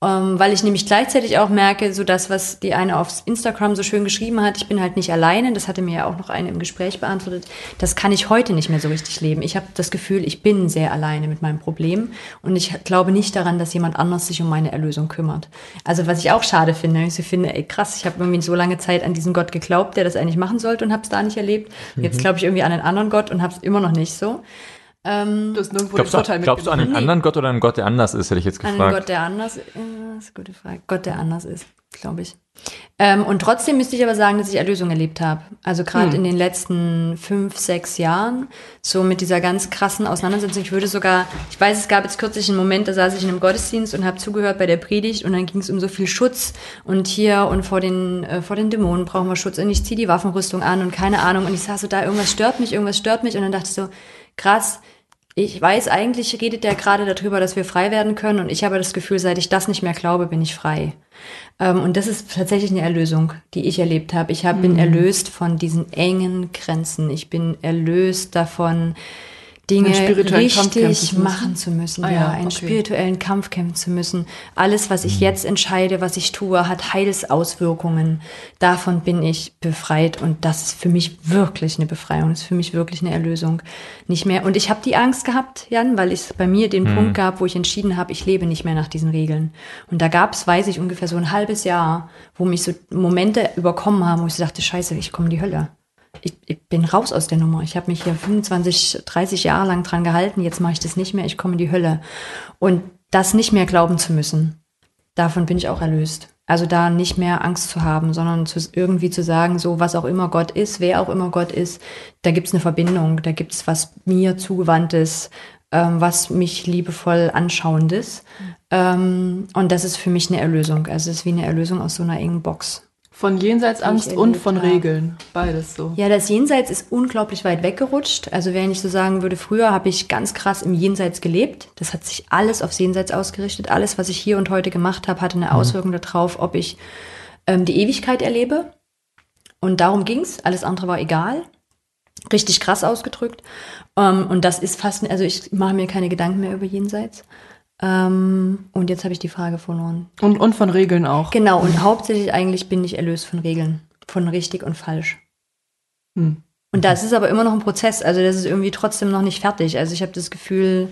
Ähm, weil ich nämlich gleichzeitig auch merke, so das, was die eine auf Instagram so schön geschrieben hat, ich bin halt nicht alleine, das hatte mir ja auch noch eine im Gespräch beantwortet, das kann ich heute nicht mehr so richtig leben. Ich habe das Gefühl, ich bin sehr alleine mit meinem Problem und ich glaube nicht daran, dass jemand anders sich um meine Erlösung kümmert. Also was ich auch schade finde, ich finde, ey krass, ich habe irgendwie so lange Zeit an diesen Gott geglaubt, der das eigentlich machen sollte und habe es da nicht erlebt. Jetzt glaube ich irgendwie an einen anderen Gott und habe es immer noch nicht so. Ähm, Du hast nirgendwo Glaubst, den Vorteil du, glaubst du an einen anderen Gott oder an einen Gott, der anders ist, hätte ich jetzt An gefragt. einen Gott, der anders ist. Das ist eine gute Frage. Gott, der anders ist, glaube ich. Ähm, und trotzdem müsste ich aber sagen, dass ich Erlösung erlebt habe. Also gerade in den letzten fünf, sechs Jahren, so mit dieser ganz krassen Auseinandersetzung. Ich würde sogar, ich weiß, es gab jetzt kürzlich einen Moment, da saß ich in einem Gottesdienst und habe zugehört bei der Predigt und dann ging es um so viel Schutz und hier und vor den, äh, vor den Dämonen brauchen wir Schutz und ich ziehe die Waffenrüstung an und keine Ahnung. Und ich saß so da, irgendwas stört mich, irgendwas stört mich und dann dachte ich so, krass, ich weiß, eigentlich redet der gerade darüber, dass wir frei werden können. Und ich habe das Gefühl, seit ich das nicht mehr glaube, bin ich frei. Ähm, und das ist tatsächlich eine Erlösung, die ich erlebt habe. Ich hab, bin erlöst von diesen engen Grenzen. Ich bin erlöst davon, Dinge richtig zu müssen? machen zu müssen. Ah ja, ja, einen okay. spirituellen Kampf kämpfen zu müssen. Alles, was ich jetzt entscheide, was ich tue, hat Heilsauswirkungen. Davon bin ich befreit und das ist für mich wirklich eine Befreiung. Das ist für mich wirklich eine Erlösung. Nicht mehr. Und ich habe die Angst gehabt, Jan, weil es bei mir den Punkt gab, wo ich entschieden habe, ich lebe nicht mehr nach diesen Regeln. Und da gab es, weiß ich, ungefähr so ein halbes Jahr, wo mich so Momente überkommen haben, wo ich so dachte, scheiße, ich komme in die Hölle. Ich, ich bin raus aus der Nummer. Ich habe mich hier 25, 30 Jahre lang dran gehalten. Jetzt mache ich das nicht mehr. Ich komme in die Hölle. Und das nicht mehr glauben zu müssen, davon bin ich auch erlöst. Also da nicht mehr Angst zu haben, sondern zu, irgendwie zu sagen, so was auch immer Gott ist, wer auch immer Gott ist, da gibt's eine Verbindung, da gibt's was mir zugewandtes, ähm, was mich liebevoll anschauendes. Ähm, und das ist für mich eine Erlösung. Also es ist wie eine Erlösung aus so einer engen Box. Von Jenseitsangst und von habe. Regeln. Beides so. Ja, das Jenseits ist unglaublich weit weggerutscht. Also wenn ich so sagen würde, früher habe ich ganz krass im Jenseits gelebt. Das hat sich alles aufs Jenseits ausgerichtet. Alles, was ich hier und heute gemacht habe, hatte eine Auswirkung darauf, ob ich ähm, die Ewigkeit erlebe. Und darum ging's. Alles andere war egal. Richtig krass ausgedrückt. Ähm, und das ist fast, also ich mache mir keine Gedanken mehr über Jenseits. Ähm, und jetzt habe ich die Frage verloren. Und, und von Regeln auch. Genau, und hauptsächlich eigentlich bin ich erlöst von Regeln. Von richtig und falsch. Hm. Und das ist aber immer noch ein Prozess. Also das ist irgendwie trotzdem noch nicht fertig. Also ich habe das Gefühl,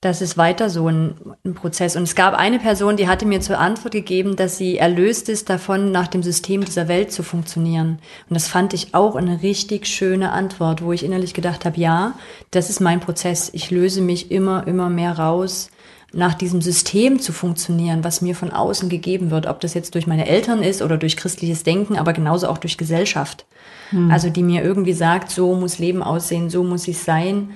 das ist weiter so ein, ein Prozess. Und es gab eine Person, die hatte mir zur Antwort gegeben, dass sie erlöst ist davon, nach dem System dieser Welt zu funktionieren. Und das fand ich auch eine richtig schöne Antwort, wo ich innerlich gedacht habe, ja, das ist mein Prozess. Ich löse mich immer, immer mehr raus nach diesem System zu funktionieren, was mir von außen gegeben wird, ob das jetzt durch meine Eltern ist oder durch christliches Denken, aber genauso auch durch Gesellschaft. Also die mir irgendwie sagt, so muss Leben aussehen, so muss ich sein.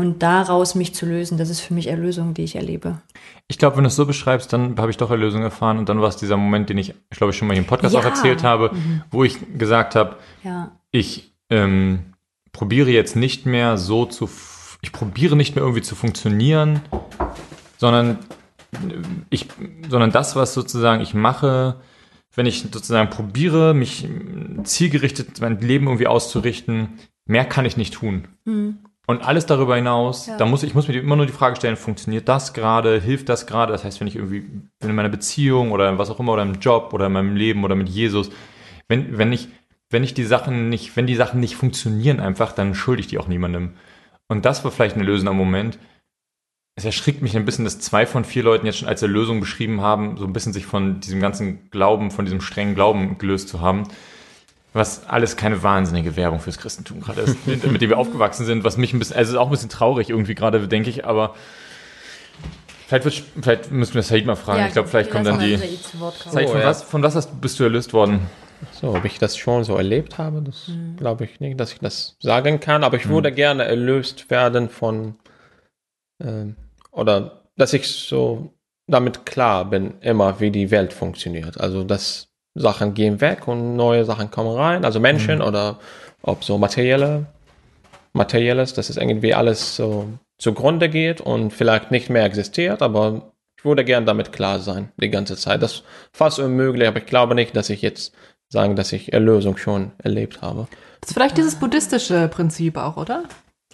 Und daraus mich zu lösen, das ist für mich Erlösung, die ich erlebe. Ich glaube, wenn du es so beschreibst, dann habe ich doch Erlösung erfahren und dann war es dieser Moment, den ich, ich glaube, schon mal hier im Podcast Ja. auch erzählt habe, wo ich gesagt habe, Ja. ich ähm, probiere jetzt nicht mehr so zu, ich probiere nicht mehr irgendwie zu funktionieren, sondern äh, ich, sondern das, was sozusagen ich mache, wenn ich sozusagen probiere, mich zielgerichtet mein Leben irgendwie auszurichten, mehr kann ich nicht tun. Und alles darüber hinaus, Ja. da muss ich muss mir immer nur die Frage stellen, funktioniert das gerade, hilft das gerade? Das heißt, wenn ich irgendwie in meiner Beziehung oder was auch immer oder im Job oder in meinem Leben oder mit Jesus, wenn, wenn ich, wenn ich die Sachen nicht, wenn die Sachen nicht funktionieren einfach, dann schulde ich die auch niemandem. Und das war vielleicht ein lösender Moment. Es erschrickt mich ein bisschen, dass zwei von vier Leuten jetzt schon als Erlösung beschrieben haben, so ein bisschen sich von diesem ganzen Glauben, von diesem strengen Glauben gelöst zu haben. Was alles keine wahnsinnige Werbung fürs Christentum gerade ist, mit, mit dem wir aufgewachsen sind, was mich ein bisschen, also ist auch ein bisschen traurig irgendwie gerade, denke ich, aber vielleicht, wird, vielleicht müssen wir Said mal fragen. ich glaube, vielleicht kommt dann die. Said, Oh, von, ja. was, von was hast, bist du erlöst worden? So, ob ich das schon so erlebt habe, das glaube ich nicht, dass ich das sagen kann. Aber ich würde gerne erlöst werden von, ähm, oder dass ich so damit klar bin, immer wie die Welt funktioniert. Also, dass Sachen gehen weg und neue Sachen kommen rein. Also Menschen oder ob so materielle, materielles, dass es irgendwie alles so zugrunde geht und vielleicht nicht mehr existiert, aber ich würde gern damit klar sein, die ganze Zeit. Das ist fast unmöglich, aber ich glaube nicht, dass ich jetzt sagen, dass ich Erlösung schon erlebt habe. Das ist vielleicht dieses buddhistische Prinzip auch, oder?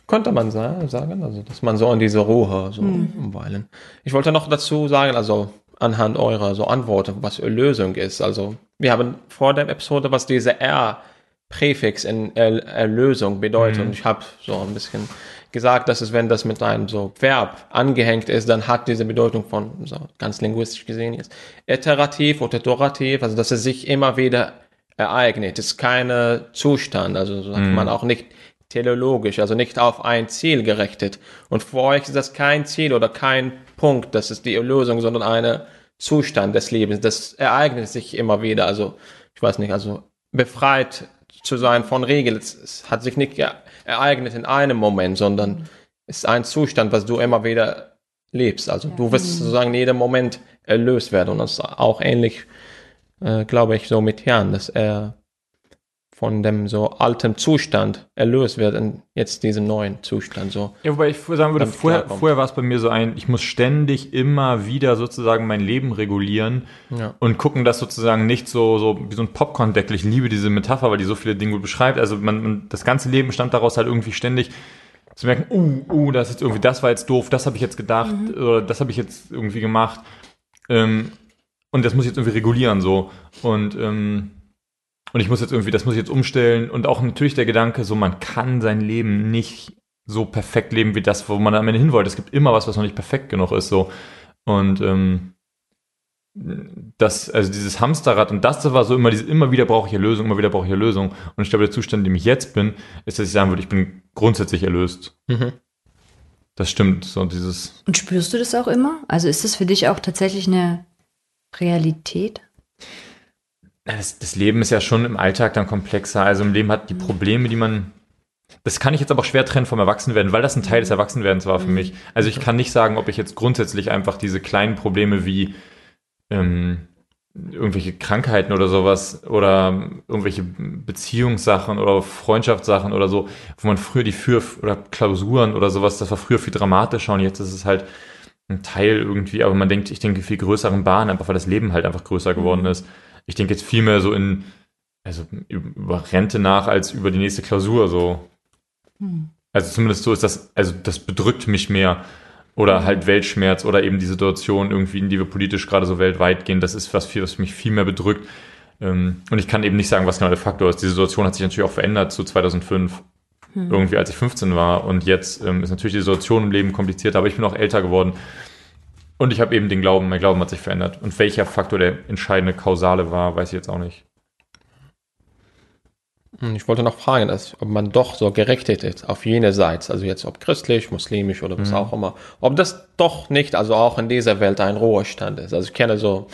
Könnte man sa- sagen, also dass man so in diese Ruhe so umweilen. Ich wollte noch dazu sagen, also anhand eurer so Antworten, was Erlösung ist. Also wir haben vor der Episode, was diese R-Präfix in er Erlösung bedeutet. Und ich habe so ein bisschen gesagt, dass es, wenn das mit einem so Verb angehängt ist, dann hat diese Bedeutung von, so ganz linguistisch gesehen jetzt, iterativ oder iterativ, also dass es sich immer wieder ereignet. Es ist keine Zustand, also so sagt man auch nicht teleologisch, also nicht auf ein Ziel gerichtet. Und für euch ist das kein Ziel oder kein Punkt, das ist die Erlösung, sondern ein Zustand des Lebens. Das ereignet sich immer wieder. Also, ich weiß nicht, also befreit zu sein von Regeln, es, hat sich nicht ereignet in einem Moment, sondern es ist ein Zustand, was du immer wieder lebst. Also du wirst sozusagen in jedem Moment erlöst werden. Und das ist auch ähnlich, äh, glaube ich, so mit Herrn, dass er von dem so alten Zustand erlöst wird in jetzt diesen neuen Zustand. So. Ja, wobei ich sagen würde, vorher, vorher war es bei mir so ein, ich muss ständig immer wieder sozusagen mein Leben regulieren Ja. und gucken, dass sozusagen nicht so, so wie so ein Popcorn-Deckel. Ich liebe diese Metapher, weil die so viele Dinge gut beschreibt. Also man, man, das ganze Leben bestand daraus halt irgendwie ständig zu merken, uh, uh, das ist jetzt irgendwie, das war jetzt doof, das habe ich jetzt gedacht oder das habe ich jetzt irgendwie gemacht. Ähm, und das muss ich jetzt irgendwie regulieren so. Und ähm, und ich muss jetzt irgendwie, das muss ich jetzt umstellen. Und auch natürlich der Gedanke, so man kann sein Leben nicht so perfekt leben wie das, wo man am Ende hin wollte. Es gibt immer was, was noch nicht perfekt genug ist. So. Und ähm, das, also dieses Hamsterrad und das war so immer, diese, immer wieder brauche ich Erlösung, immer wieder brauche ich Erlösung. Und ich glaube, der Zustand, in dem ich jetzt bin, ist, dass ich sagen würde, ich bin grundsätzlich erlöst. Mhm. Das stimmt, so dieses. Und spürst du das auch immer? Also ist das für dich auch tatsächlich eine Realität? Das, das Leben ist ja schon im Alltag dann komplexer. Also im Leben hat die Probleme, die man. Das kann ich jetzt aber auch schwer trennen vom Erwachsenwerden, weil das ein Teil des Erwachsenwerdens war für mich. Also ich kann nicht sagen, ob ich jetzt grundsätzlich einfach diese kleinen Probleme wie ähm, irgendwelche Krankheiten oder sowas oder irgendwelche Beziehungssachen oder Freundschaftssachen oder so, wo man früher die für oder Klausuren oder sowas, das war früher viel dramatischer und jetzt ist es halt ein Teil irgendwie, aber man denkt, ich denke viel größeren Bahnen, einfach weil das Leben halt einfach größer geworden ist. Ich denke jetzt viel mehr so in, also über Rente nach als über die nächste Klausur so. Also zumindest so ist das, also das bedrückt mich mehr. Oder halt Weltschmerz oder eben die Situation irgendwie, in die wir politisch gerade so weltweit gehen, das ist was, viel, was mich viel mehr bedrückt. Ähm, Und ich kann eben nicht sagen, was genau der Faktor ist. Die Situation hat sich natürlich auch verändert zu 2005. Irgendwie als ich 15 war. Und jetzt ähm, ist natürlich die Situation im Leben komplizierter, aber ich bin auch älter geworden. Und ich habe eben den Glauben, mein Glauben hat sich verändert. Und welcher Faktor der entscheidende Kausale war, weiß ich jetzt auch nicht. Und Ich wollte noch fragen, dass, ob man doch so gerichtet ist auf jene Seite, also jetzt ob christlich, muslimisch oder was auch immer, ob das doch nicht, also auch in dieser Welt ein Ruhestand ist. Also ich kenne so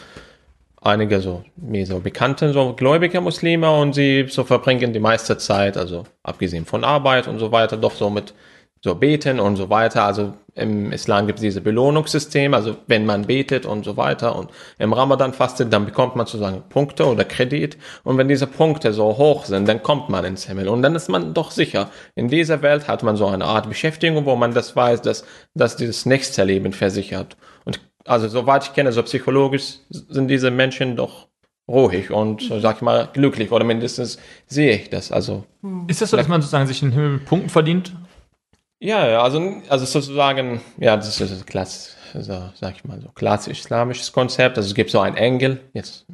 einige so mir so bekannte so gläubige Muslime und sie so verbringen die meiste Zeit, also abgesehen von Arbeit und so weiter, doch so mit so beten und so weiter. Also im Islam gibt es diese Belohnungssystem, also wenn man betet und so weiter und im Ramadan fastet, dann bekommt man sozusagen Punkte oder Kredit und wenn diese Punkte so hoch sind, dann kommt man ins Himmel und dann ist man doch sicher. In dieser Welt hat man so eine Art Beschäftigung, wo man das weiß, dass, dass dieses nächste Leben versichert. Und also soweit ich kenne, so psychologisch sind diese Menschen doch ruhig und sag ich mal glücklich oder mindestens sehe ich das. Also Ist das so, dass man sozusagen sich den Himmel Punkten verdient? Ja, also, also sozusagen, ja, das ist ein klass, so, sag ich mal, so klassisch-islamisches Konzept. Also es gibt so einen Engel, jetzt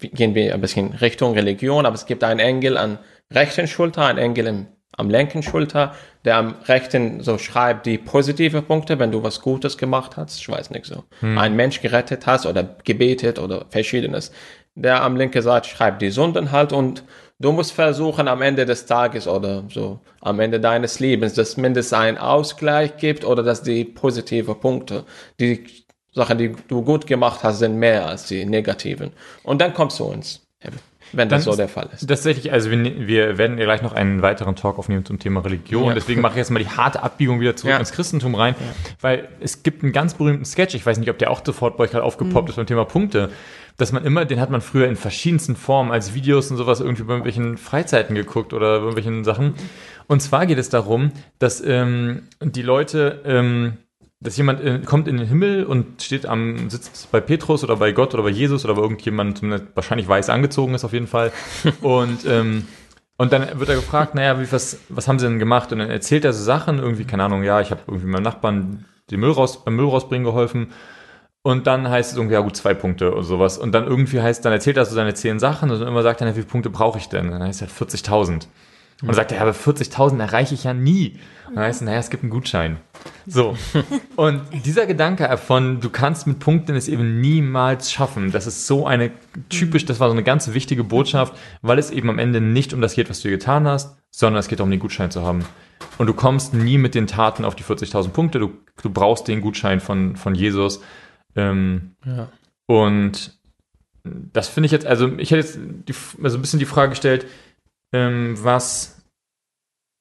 gehen wir ein bisschen Richtung Religion, aber es gibt einen Engel an rechten Schulter, einen Engel im, am linken Schulter, der am rechten so schreibt die positive Punkte, wenn du was Gutes gemacht hast, ich weiß nicht so, einen Mensch gerettet hast oder gebetet oder verschiedenes. Der am linken Seite schreibt die Sünden halt und du musst versuchen am Ende des Tages oder so am Ende deines Lebens, dass mindestens ein Ausgleich gibt oder dass die positive Punkte, die Sachen, die du gut gemacht hast, sind mehr als die negativen. Und dann kommst du uns, wenn das Dann so der Fall ist. Tatsächlich, also wir, wir werden ja gleich noch einen weiteren Talk aufnehmen zum Thema Religion. Ja. Deswegen mache ich jetzt mal die harte Abbiegung wieder zurück Ja. ins Christentum rein, weil es gibt einen ganz berühmten Sketch, ich weiß nicht, ob der auch sofort bei euch gerade aufgepoppt ist beim Thema Punkte, dass man immer, den hat man früher in verschiedensten Formen als Videos und sowas irgendwie bei irgendwelchen Freizeiten geguckt oder bei irgendwelchen Sachen. Und zwar geht es darum, dass ähm, die Leute, ähm, dass jemand äh, kommt in den Himmel und steht am, sitzt bei Petrus oder bei Gott oder bei Jesus oder bei irgendjemand, zumindest wahrscheinlich weiß angezogen ist auf jeden Fall. und ähm, und dann wird er gefragt, naja, wie, was, was haben sie denn gemacht? Und dann erzählt er so Sachen, irgendwie, keine Ahnung, ja, ich habe irgendwie meinem Nachbarn den Müll raus, beim Müll rausbringen geholfen. Und dann heißt es irgendwie, ja gut, zwei Punkte oder sowas. Und dann irgendwie heißt, dann erzählt er so seine zehn Sachen und immer sagt er, wie viele Punkte brauche ich denn? Und dann heißt es halt 40.000. Und dann sagt er, ja, aber 40.000 erreiche ich ja nie. Und dann heißt es, naja, es gibt einen Gutschein. So. Und dieser Gedanke von, du kannst mit Punkten es eben niemals schaffen, das ist so eine typisch, das war so eine ganz wichtige Botschaft, weil es eben am Ende nicht um das geht, was du getan hast, sondern es geht darum, den Gutschein zu haben. Und du kommst nie mit den Taten auf die 40.000 Punkte. Du, du brauchst den Gutschein von, von Jesus. Ähm, Ja. und das finde ich jetzt, also ich hätte jetzt die, also ein bisschen die Frage gestellt, ähm, was,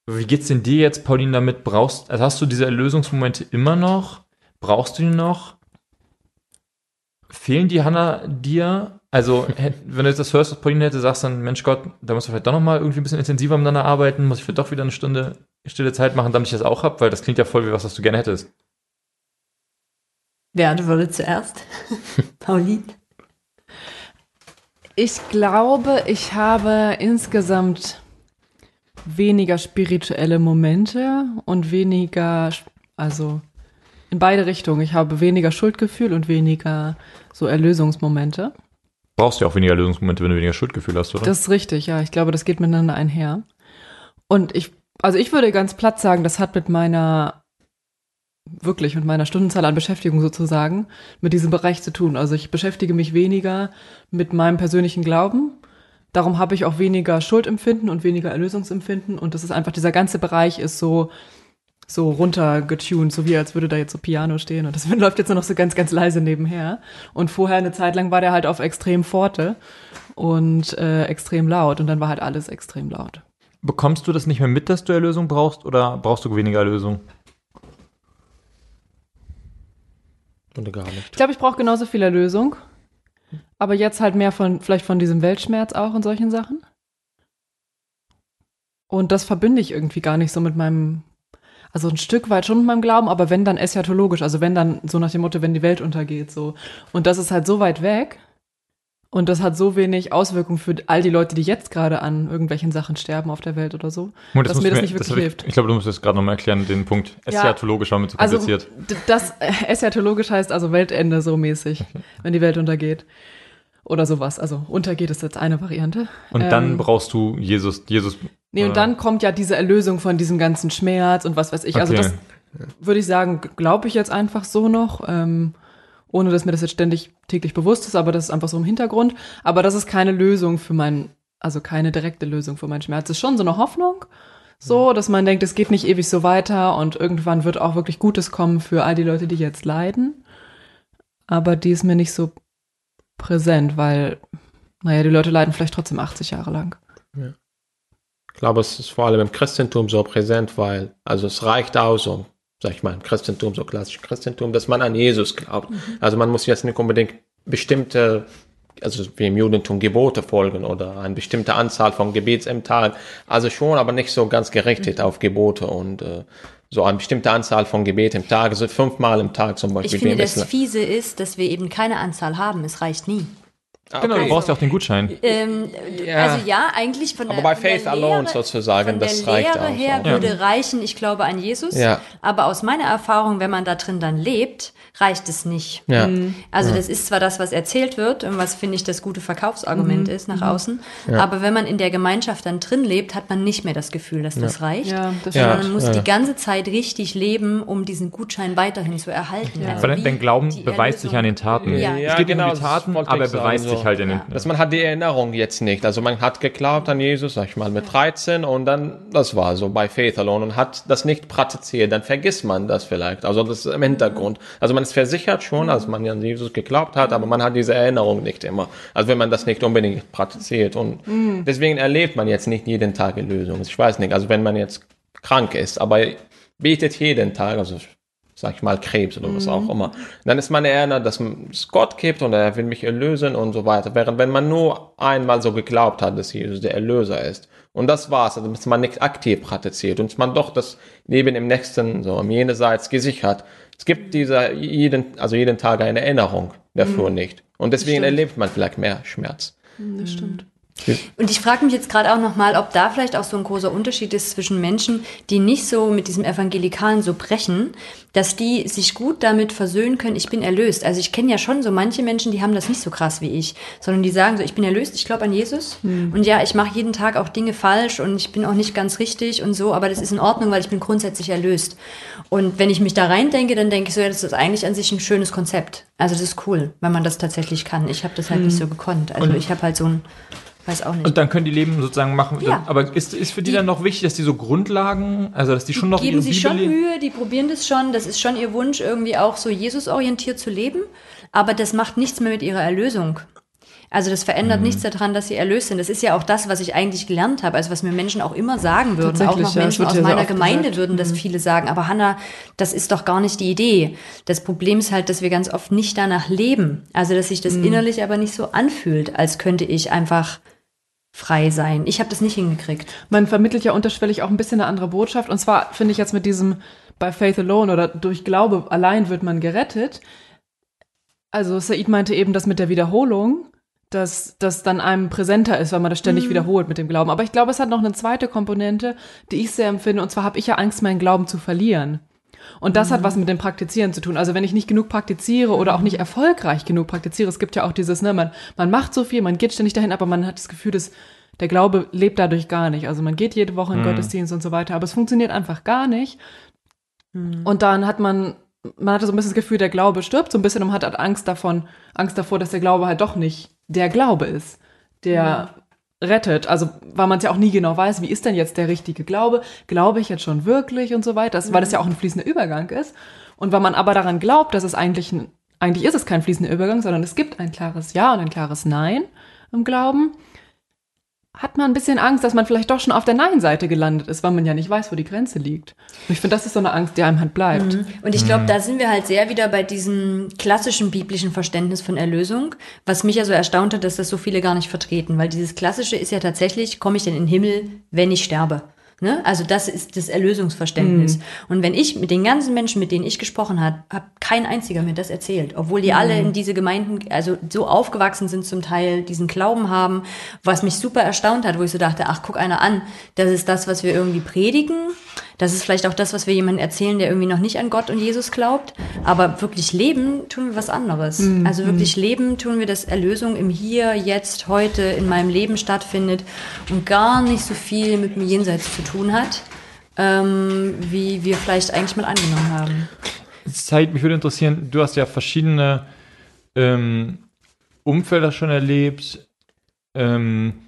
wie geht's denn dir jetzt, Pauline, damit? Brauchst, also hast du diese Erlösungsmomente immer noch? Brauchst du die noch? Fehlen die Hanna dir? Also, wenn du jetzt das hörst, was Pauline hätte, sagst dann, Mensch Gott, da musst du vielleicht doch nochmal irgendwie ein bisschen intensiver miteinander arbeiten, muss ich vielleicht doch wieder eine Stunde stille Zeit machen, damit ich das auch hab, weil das klingt ja voll wie was, was du gerne hättest. Wer würde zuerst? Pauline. Ich glaube, ich habe insgesamt weniger spirituelle Momente und weniger, also in beide Richtungen. Ich habe weniger Schuldgefühl und weniger so Erlösungsmomente. Brauchst du ja auch weniger Lösungsmomente, wenn du weniger Schuldgefühl hast, oder? Das ist richtig, ja. Ich glaube, das geht miteinander einher. Und ich, also ich würde ganz platt sagen, das hat mit meiner, wirklich mit meiner Stundenzahl an Beschäftigung sozusagen, mit diesem Bereich zu tun. Also ich beschäftige mich weniger mit meinem persönlichen Glauben. Darum habe ich auch weniger Schuldempfinden und weniger Erlösungsempfinden. Und das ist einfach, dieser ganze Bereich ist so, so runtergetuned, so wie als würde da jetzt so Piano stehen. Und das läuft jetzt nur noch so ganz, ganz leise nebenher. Und vorher eine Zeit lang war der halt auf extrem Forte und äh, extrem laut. Und dann war halt alles extrem laut. Bekommst du das nicht mehr mit, dass du Erlösung brauchst, oder brauchst du weniger Erlösung? Oder gar Ich nicht. glaube, ich brauche genauso viel Erlösung. Aber jetzt halt mehr von, vielleicht von diesem Weltschmerz auch und solchen Sachen. Und das verbinde ich irgendwie gar nicht so mit meinem, also ein Stück weit schon mit meinem Glauben, aber wenn dann eschatologisch, also wenn dann so nach dem Motto, wenn die Welt untergeht, so. Und das ist halt so weit weg. Und das hat so wenig Auswirkungen für all die Leute, die jetzt gerade an irgendwelchen Sachen sterben auf der Welt oder so, Moment, dass mir das nicht wirklich hab ich, hilft. Ich glaube, du musst das gerade nochmal erklären, den Punkt. Ja. Eschatologisch war mir zu Also kompliziert. d- das äh, eschatologisch heißt also Weltende so mäßig, wenn die Welt untergeht. Oder sowas. Also untergeht ist jetzt eine Variante. und dann ähm, brauchst du Jesus, Jesus. Nee, und äh, dann kommt ja diese Erlösung von diesem ganzen Schmerz und was weiß ich. Also Okay. das würde ich sagen, glaube ich jetzt einfach so noch, ähm, ohne dass mir das jetzt ständig täglich bewusst ist, aber das ist einfach so im Hintergrund. Aber das ist keine Lösung für meinen, also keine direkte Lösung für meinen Schmerz. Es ist schon so eine Hoffnung, so, dass man denkt, es geht nicht ewig so weiter und irgendwann wird auch wirklich Gutes kommen für all die Leute, die jetzt leiden. Aber die ist mir nicht so präsent, weil, naja, die Leute leiden vielleicht trotzdem 80 Jahre lang. Ich glaube, es ist vor allem im Christentum so präsent, weil, also es reicht aus, um, sag ich mal, im Christentum, so klassisch Christentum, dass man an Jesus glaubt. Also man muss jetzt nicht unbedingt bestimmte, also wie im Judentum Gebote folgen oder eine bestimmte Anzahl von Gebets im Tag. Also schon, aber nicht so ganz gerichtet auf Gebote und äh, so eine bestimmte Anzahl von Gebet im Tag, also fünfmal im Tag zum Beispiel. Ich finde, das. Fiese ist, dass wir eben keine Anzahl haben. Es reicht nie. Genau, du Okay. brauchst ja auch den Gutschein. Ähm, Ja. Also ja, eigentlich von der Aber bei von der Faith alone Lehre- sozusagen, von das der reicht Lehre aus, her auch. würde reichen, ich glaube an Jesus. Ja. Aber aus meiner Erfahrung, wenn man da drin dann lebt, reicht es nicht. Ja. Also das ist zwar das, was erzählt wird und was finde ich das gute Verkaufsargument ist nach außen, Ja. aber wenn man in der Gemeinschaft dann drin lebt, hat man nicht mehr das Gefühl, dass das reicht. Ja, das Ja. Sondern man muss ja. die ganze Zeit richtig leben, um diesen Gutschein weiterhin zu erhalten. Also dein, wie dein Glauben beweist sich an den Taten. Ja. es Ja, geht genau, um die das Taten, aber er beweist so. Sich halt in den. Dass man hat die Erinnerung jetzt nicht. Also man hat geglaubt an Jesus, sag ich mal, mit 13 und dann, das war so bei Faith Alone und hat das nicht praktiziert, dann vergisst man das vielleicht. Also das ist im Hintergrund. Also man ist versichert schon, als man an Jesus geglaubt hat, aber man hat diese Erinnerung nicht immer. Also wenn man das nicht unbedingt praktiziert und deswegen erlebt man jetzt nicht jeden Tag Erlösung. Ich weiß nicht, also wenn man jetzt krank ist, aber betet jeden Tag, also sag ich mal, Krebs oder was auch immer. Dann ist man erinnert, dass es Gott gibt und er will mich erlösen und so weiter. Während wenn man nur einmal so geglaubt hat, dass Jesus der Erlöser ist. Und das war's, also dass man nicht aktiv praktiziert und man doch das Leben im nächsten, so am jenseits gesichert. Es gibt dieser jeden, also jeden Tag eine Erinnerung dafür nicht. Und deswegen erlebt man vielleicht mehr Schmerz. Das stimmt. Und ich frage mich jetzt gerade auch nochmal, ob da vielleicht auch so ein großer Unterschied ist zwischen Menschen, die nicht so mit diesem Evangelikalen so brechen, dass die sich gut damit versöhnen können, ich bin erlöst. Also ich kenne ja schon so manche Menschen, die haben das nicht so krass wie ich, sondern die sagen so, ich bin erlöst, ich glaube an Jesus und ja, ich mache jeden Tag auch Dinge falsch und ich bin auch nicht ganz richtig und so, aber das ist in Ordnung, weil ich bin grundsätzlich erlöst. Und wenn ich mich da rein denke, dann denke ich so, ja, das ist eigentlich an sich ein schönes Konzept. Also das ist cool, wenn man das tatsächlich kann. Ich habe das halt nicht so gekonnt. Also ich habe halt so ein Weiß auch nicht. Und dann können die Leben sozusagen machen. Ja. Aber ist, ist für die, Die- dann noch wichtig, dass die so Grundlagen, also dass die schon noch geben sich Bibel schon? Mühe, die probieren das schon. Das ist schon ihr Wunsch, irgendwie auch so Jesus-orientiert zu leben. Aber das macht nichts mehr mit ihrer Erlösung. Also das Mhm. verändert nichts daran, dass sie erlöst sind. Das ist ja auch das, was ich eigentlich gelernt habe, also was mir Menschen auch immer sagen würden. Auch noch Menschen aus meiner Gemeinde gesagt. würden das viele sagen. Aber Hanna, das ist doch gar nicht die Idee. Das Problem ist halt, dass wir ganz oft nicht danach leben. Also dass sich das Mhm. innerlich aber nicht so anfühlt, als könnte ich einfach frei sein. Ich habe das nicht hingekriegt. Man vermittelt ja unterschwellig auch ein bisschen eine andere Botschaft. Und zwar finde ich jetzt mit diesem bei Faith Alone oder durch Glaube allein wird man gerettet. Also Said meinte eben, dass mit der Wiederholung, dass das dann einem präsenter ist, weil man das ständig wiederholt mit dem Glauben. Aber ich glaube, es hat noch eine zweite Komponente, die ich sehr empfinde. Und zwar habe ich ja Angst, meinen Glauben zu verlieren. Und das hat was mit dem Praktizieren zu tun. Also wenn ich nicht genug praktiziere oder auch nicht erfolgreich genug praktiziere, es gibt ja auch dieses, ne, man, man macht so viel, man geht ständig dahin, aber man hat das Gefühl, dass der Glaube lebt dadurch gar nicht. Also man geht jede Woche in den Gottesdienst und so weiter, aber es funktioniert einfach gar nicht. Und dann hat man, man hatte so ein bisschen das Gefühl, der Glaube stirbt so ein bisschen und man hat halt Angst davon, Angst davor, dass der Glaube halt doch nicht der Glaube ist, der rettet. Also, weil man es ja auch nie genau weiß, wie ist denn jetzt der richtige Glaube? Glaube ich jetzt schon wirklich und so weiter, das, weil das ja auch ein fließender Übergang ist. Und weil man aber daran glaubt, dass es eigentlich, ein, eigentlich ist es kein fließender Übergang, sondern es gibt ein klares Ja und ein klares Nein im Glauben, hat man ein bisschen Angst, dass man vielleicht doch schon auf der Nein-Seite gelandet ist, weil man ja nicht weiß, wo die Grenze liegt. Und ich finde, das ist so eine Angst, die einem halt bleibt. Und ich glaube, da sind wir halt sehr wieder bei diesem klassischen biblischen Verständnis von Erlösung, was mich ja so erstaunt hat, dass das so viele gar nicht vertreten, weil dieses klassische ist ja tatsächlich, komme ich denn in den Himmel, wenn ich sterbe? Ne? Also das ist das Erlösungsverständnis. Und wenn ich mit den ganzen Menschen, mit denen ich gesprochen habe, hat kein einziger mir das erzählt, obwohl die alle in diese Gemeinden, also so aufgewachsen sind zum Teil, diesen Glauben haben, was mich super erstaunt hat, wo ich so dachte, ach, guck einer an, das ist das, was wir irgendwie predigen, das ist vielleicht auch das, was wir jemandem erzählen, der irgendwie noch nicht an Gott und Jesus glaubt, aber wirklich leben tun wir was anderes. Also wirklich leben tun wir, dass Erlösung im Hier, Jetzt, heute in meinem Leben stattfindet und gar nicht so viel mit dem Jenseits zu tun hat, ähm, wie wir vielleicht eigentlich mal angenommen haben. Zeit, mich würde interessieren, du hast ja verschiedene ähm, Umfelder schon erlebt. Ähm,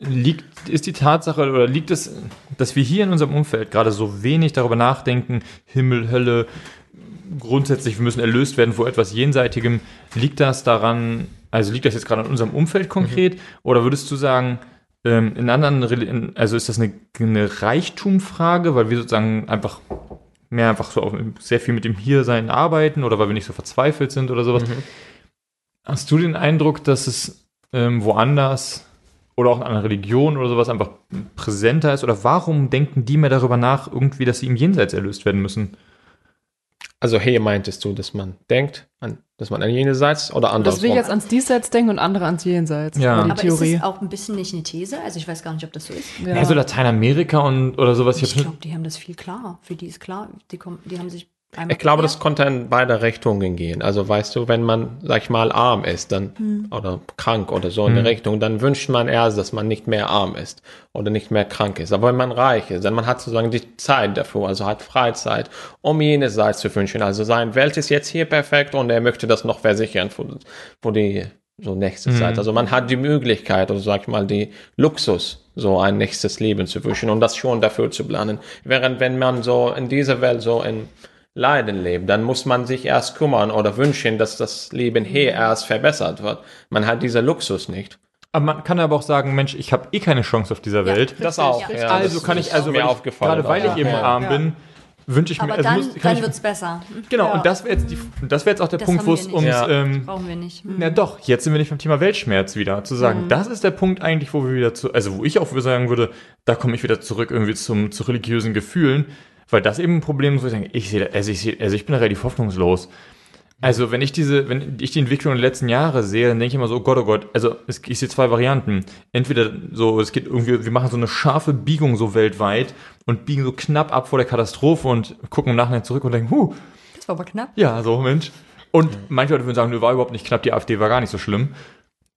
liegt, ist die Tatsache oder liegt es, dass wir hier in unserem Umfeld gerade so wenig darüber nachdenken, Himmel, Hölle, grundsätzlich, wir müssen erlöst werden vor etwas Jenseitigem, liegt das daran, also liegt das jetzt gerade in unserem Umfeld konkret? Oder würdest du sagen, ähm, in anderen, also ist das eine, eine Reichtumfrage, weil wir sozusagen einfach mehr einfach so auf, sehr viel mit dem Hiersein arbeiten oder weil wir nicht so verzweifelt sind oder sowas. Hast du den Eindruck, dass es ähm, woanders oder auch in einer Religion oder sowas einfach präsenter ist? Oder warum denken die mehr darüber nach, irgendwie, dass sie im Jenseits erlöst werden müssen? Also hier meintest du, dass man denkt, an, dass man an jenseits oder Dass andersrum. wir jetzt ans Diesseits denken und andere ans Jenseits. Ja. die Aber Theorie. ist das auch ein bisschen nicht eine These? Also ich weiß gar nicht, ob das so ist. ja. Ja, so Lateinamerika und oder sowas. Ich Ich glaube, die haben das viel klarer. Für die ist klar, die, kommen, die haben sich einmal Ich glaube, das konnte in beide Richtungen gehen. Also weißt du, wenn man, sag ich mal, arm ist, dann Hm. oder krank oder so in die Richtung, dann wünscht man erst, dass man nicht mehr arm ist oder nicht mehr krank ist. Aber wenn man reich ist, dann man hat sozusagen die Zeit dafür, also hat Freizeit, um jenseits zu wünschen. Also sein Welt ist jetzt hier perfekt und er möchte das noch versichern für, für die so nächste Zeit. Also man hat die Möglichkeit oder sag ich mal die Luxus, so ein nächstes Leben zu wünschen und das schon dafür zu planen. Während wenn man so in dieser Welt so in Leiden lebt, dann muss man sich erst kümmern oder wünschen, dass das Leben hier erst verbessert wird. Man hat diese Luxus nicht. aber man kann aber auch sagen, Mensch, ich habe eh keine Chance auf dieser Welt. Das auch. Ja. Ja, also das kann ich, also mir aufgefallen. gerade weil ich eben Ja. arm bin, wünsche ich mir, Aber also dann, muss, dann ich, wird's besser. genau, Ja. und das wäre jetzt, die, das wär jetzt auch der Das Punkt, wo es ums, Ja. ähm, Brauchen wir nicht. Hm. Na doch, jetzt sind wir nicht beim Thema Weltschmerz wieder. Zu sagen, das ist der Punkt eigentlich, wo wir wieder zu, also wo ich auch sagen würde, da komme ich wieder zurück irgendwie zum, zu religiösen Gefühlen, weil das eben ein Problem ist, wo ich sage, ich sehe, also ich sehe, also ich bin da relativ hoffnungslos. Also wenn ich diese, wenn ich die Entwicklung der letzten Jahre sehe, dann denke ich immer so, oh Gott, oh Gott, also es, ich sehe zwei Varianten. Entweder so, es geht irgendwie, wir machen so eine scharfe Biegung so weltweit und biegen so knapp ab vor der Katastrophe und gucken im Nachhinein zurück und denken, huh, Das war aber knapp. ja, so, Mensch. Und manche Leute würden sagen, nö, war überhaupt nicht knapp, die AfD war gar nicht so schlimm.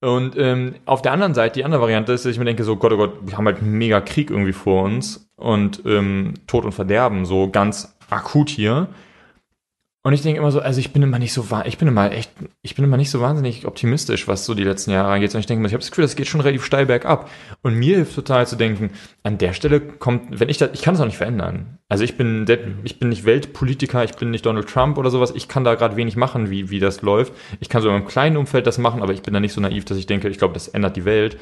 Und ähm, auf der anderen Seite, die andere Variante ist, dass ich mir denke, so Gott, oh Gott, wir haben halt einen mega Krieg irgendwie vor uns und ähm, Tod und Verderben, so ganz akut hier. Und ich denke immer so, also ich bin immer nicht so, ich bin immer echt, ich bin immer nicht so wahnsinnig optimistisch, was so die letzten Jahre angeht. Und ich denke immer, ich habe das Gefühl, das geht schon relativ steil bergab. Und mir hilft total zu denken, an der Stelle kommt, wenn ich das, ich kann es auch nicht verändern. Also ich bin, ich bin nicht Weltpolitiker, ich bin nicht Donald Trump oder sowas. Ich kann da gerade wenig machen, wie, wie das läuft. Ich kann so in einem kleinen Umfeld das machen, aber ich bin da nicht so naiv, dass ich denke, ich glaube, das ändert die Welt.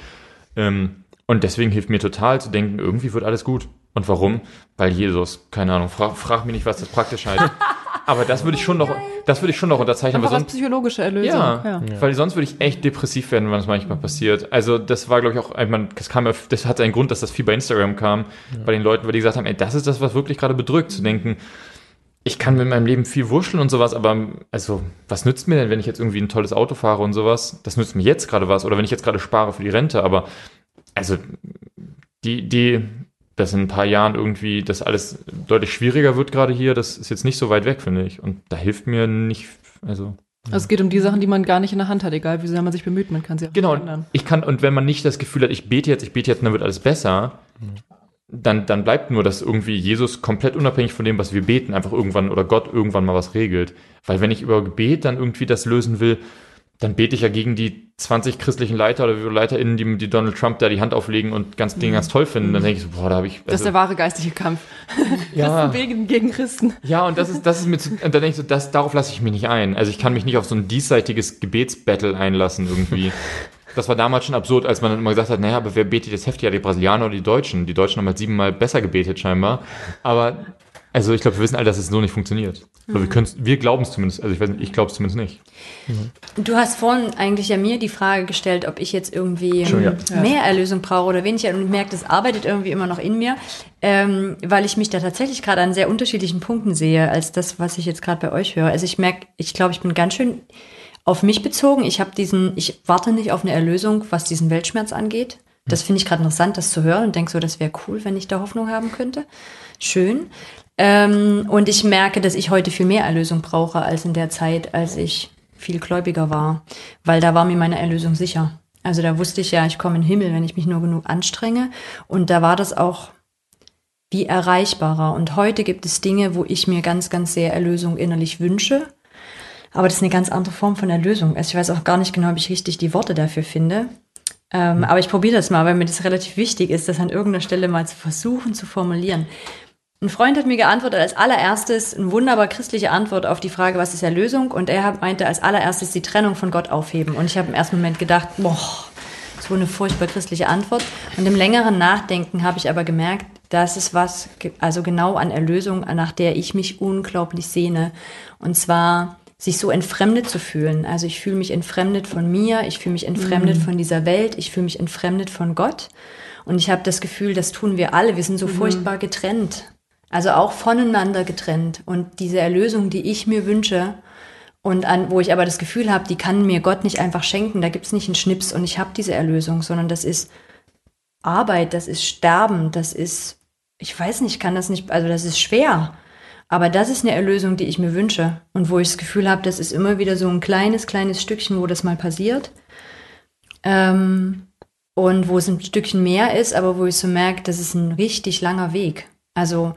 Ähm, und deswegen hilft mir total zu denken, irgendwie wird alles gut. Und warum? Weil Jesus, keine Ahnung, frag, frag mich nicht, was das praktisch heißt. Aber das würde ich schon noch, das würde ich schon noch unterzeichnen. Einfach als psychologische Erlösung. Ja, ja, weil sonst würde ich echt depressiv werden, wenn das manchmal passiert. Also das war, glaube ich, auch, ich meine, das kam, das hatte einen Grund, dass das viel bei Instagram kam, ja. bei den Leuten, weil die gesagt haben, ey, das ist das, was wirklich gerade bedrückt, zu denken, ich kann mit meinem Leben viel wurscheln und sowas, aber also, was nützt mir denn, wenn ich jetzt irgendwie ein tolles Auto fahre und sowas? Das nützt mir jetzt gerade was. Oder wenn ich jetzt gerade spare für die Rente, aber also die, die, dass in ein paar Jahren irgendwie das alles deutlich schwieriger wird gerade hier, das ist jetzt nicht so weit weg, finde ich. Und da hilft mir nicht, also. Also es geht um die Sachen, die man gar nicht in der Hand hat, egal wie sehr man sich bemüht, man kann sie auch genau, ändern. Ich kann, und wenn man nicht das Gefühl hat, ich bete jetzt, ich bete jetzt, dann wird alles besser, mhm. dann, dann bleibt nur, dass irgendwie Jesus komplett unabhängig von dem, was wir beten, einfach irgendwann oder Gott irgendwann mal was regelt. Weil wenn ich über Gebet dann irgendwie das lösen will, dann bete ich ja gegen die 20 christlichen Leiter oder LeiterInnen, die, die Donald Trump da die Hand auflegen und ganz Dinge mhm. ganz toll finden. Dann denke ich so, boah, da habe ich. Also, das ist also der wahre geistige Kampf. Ja. Christen gegen Christen. Ja, und das ist, das ist mir zu, und dann denke ich so, das, darauf lasse ich mich nicht ein. Also ich kann mich nicht auf so ein diesseitiges Gebetsbattle einlassen irgendwie. Das war damals schon absurd, als man dann immer gesagt hat, naja, aber wer betet jetzt heftiger, die Brasilianer oder die Deutschen? Die Deutschen haben halt siebenmal besser gebetet scheinbar. Aber also ich glaube, wir wissen alle, dass es so nicht funktioniert. Mhm. Oder wir, wir glauben es zumindest. Also ich weiß nicht, ich glaube es zumindest nicht. Mhm. Du hast vorhin eigentlich ja mir die Frage gestellt, ob ich jetzt irgendwie ähm, ja. mehr Erlösung brauche oder weniger. Und ich merke, das arbeitet irgendwie immer noch in mir, ähm, weil ich mich da tatsächlich gerade an sehr unterschiedlichen Punkten sehe, als das, was ich jetzt gerade bei euch höre. Also ich merke, ich glaube, ich bin ganz schön auf mich bezogen. Ich habe diesen, ich warte nicht auf eine Erlösung, was diesen Weltschmerz angeht. Das finde ich gerade interessant, das zu hören und denke so, das wäre cool, wenn ich da Hoffnung haben könnte. Schön. Ähm, und ich merke, dass ich heute viel mehr Erlösung brauche als in der Zeit, als ich viel gläubiger war, weil da war mir meine Erlösung sicher. Also da wusste ich ja, ich komme in den Himmel, wenn ich mich nur genug anstrenge. Und da war das auch wie erreichbarer. Und heute gibt es Dinge, wo ich mir ganz, ganz sehr Erlösung innerlich wünsche. Aber das ist eine ganz andere Form von Erlösung. Also ich weiß auch gar nicht genau, ob ich richtig die Worte dafür finde. Ähm, aber ich probiere das mal, weil mir das relativ wichtig ist, das an irgendeiner Stelle mal zu versuchen zu formulieren. Ein Freund hat mir geantwortet als allererstes eine wunderbar christliche Antwort auf die Frage, was ist Erlösung? Und er meinte als allererstes die Trennung von Gott aufheben. Und ich habe im ersten Moment gedacht, boah, so eine furchtbar christliche Antwort. Und im längeren Nachdenken habe ich aber gemerkt, das ist was, also genau an Erlösung, nach der ich mich unglaublich sehne. Und zwar sich so entfremdet zu fühlen. Also ich fühle mich entfremdet von mir, ich fühle mich entfremdet mhm. von dieser Welt, ich fühle mich entfremdet von Gott. Und ich habe das Gefühl, das tun wir alle. Wir sind so mhm. furchtbar getrennt. Also auch voneinander getrennt. Und diese Erlösung, die ich mir wünsche, und an, wo ich aber das Gefühl habe, die kann mir Gott nicht einfach schenken, da gibt es nicht einen Schnips und ich habe diese Erlösung, sondern das ist Arbeit, das ist Sterben, das ist, ich weiß nicht, kann das nicht, also das ist schwer. Aber das ist eine Erlösung, die ich mir wünsche und wo ich das Gefühl habe, das ist immer wieder so ein kleines, kleines Stückchen, wo das mal passiert. Ähm, und wo es ein Stückchen mehr ist, aber wo ich so merke, das ist ein richtig langer Weg. Also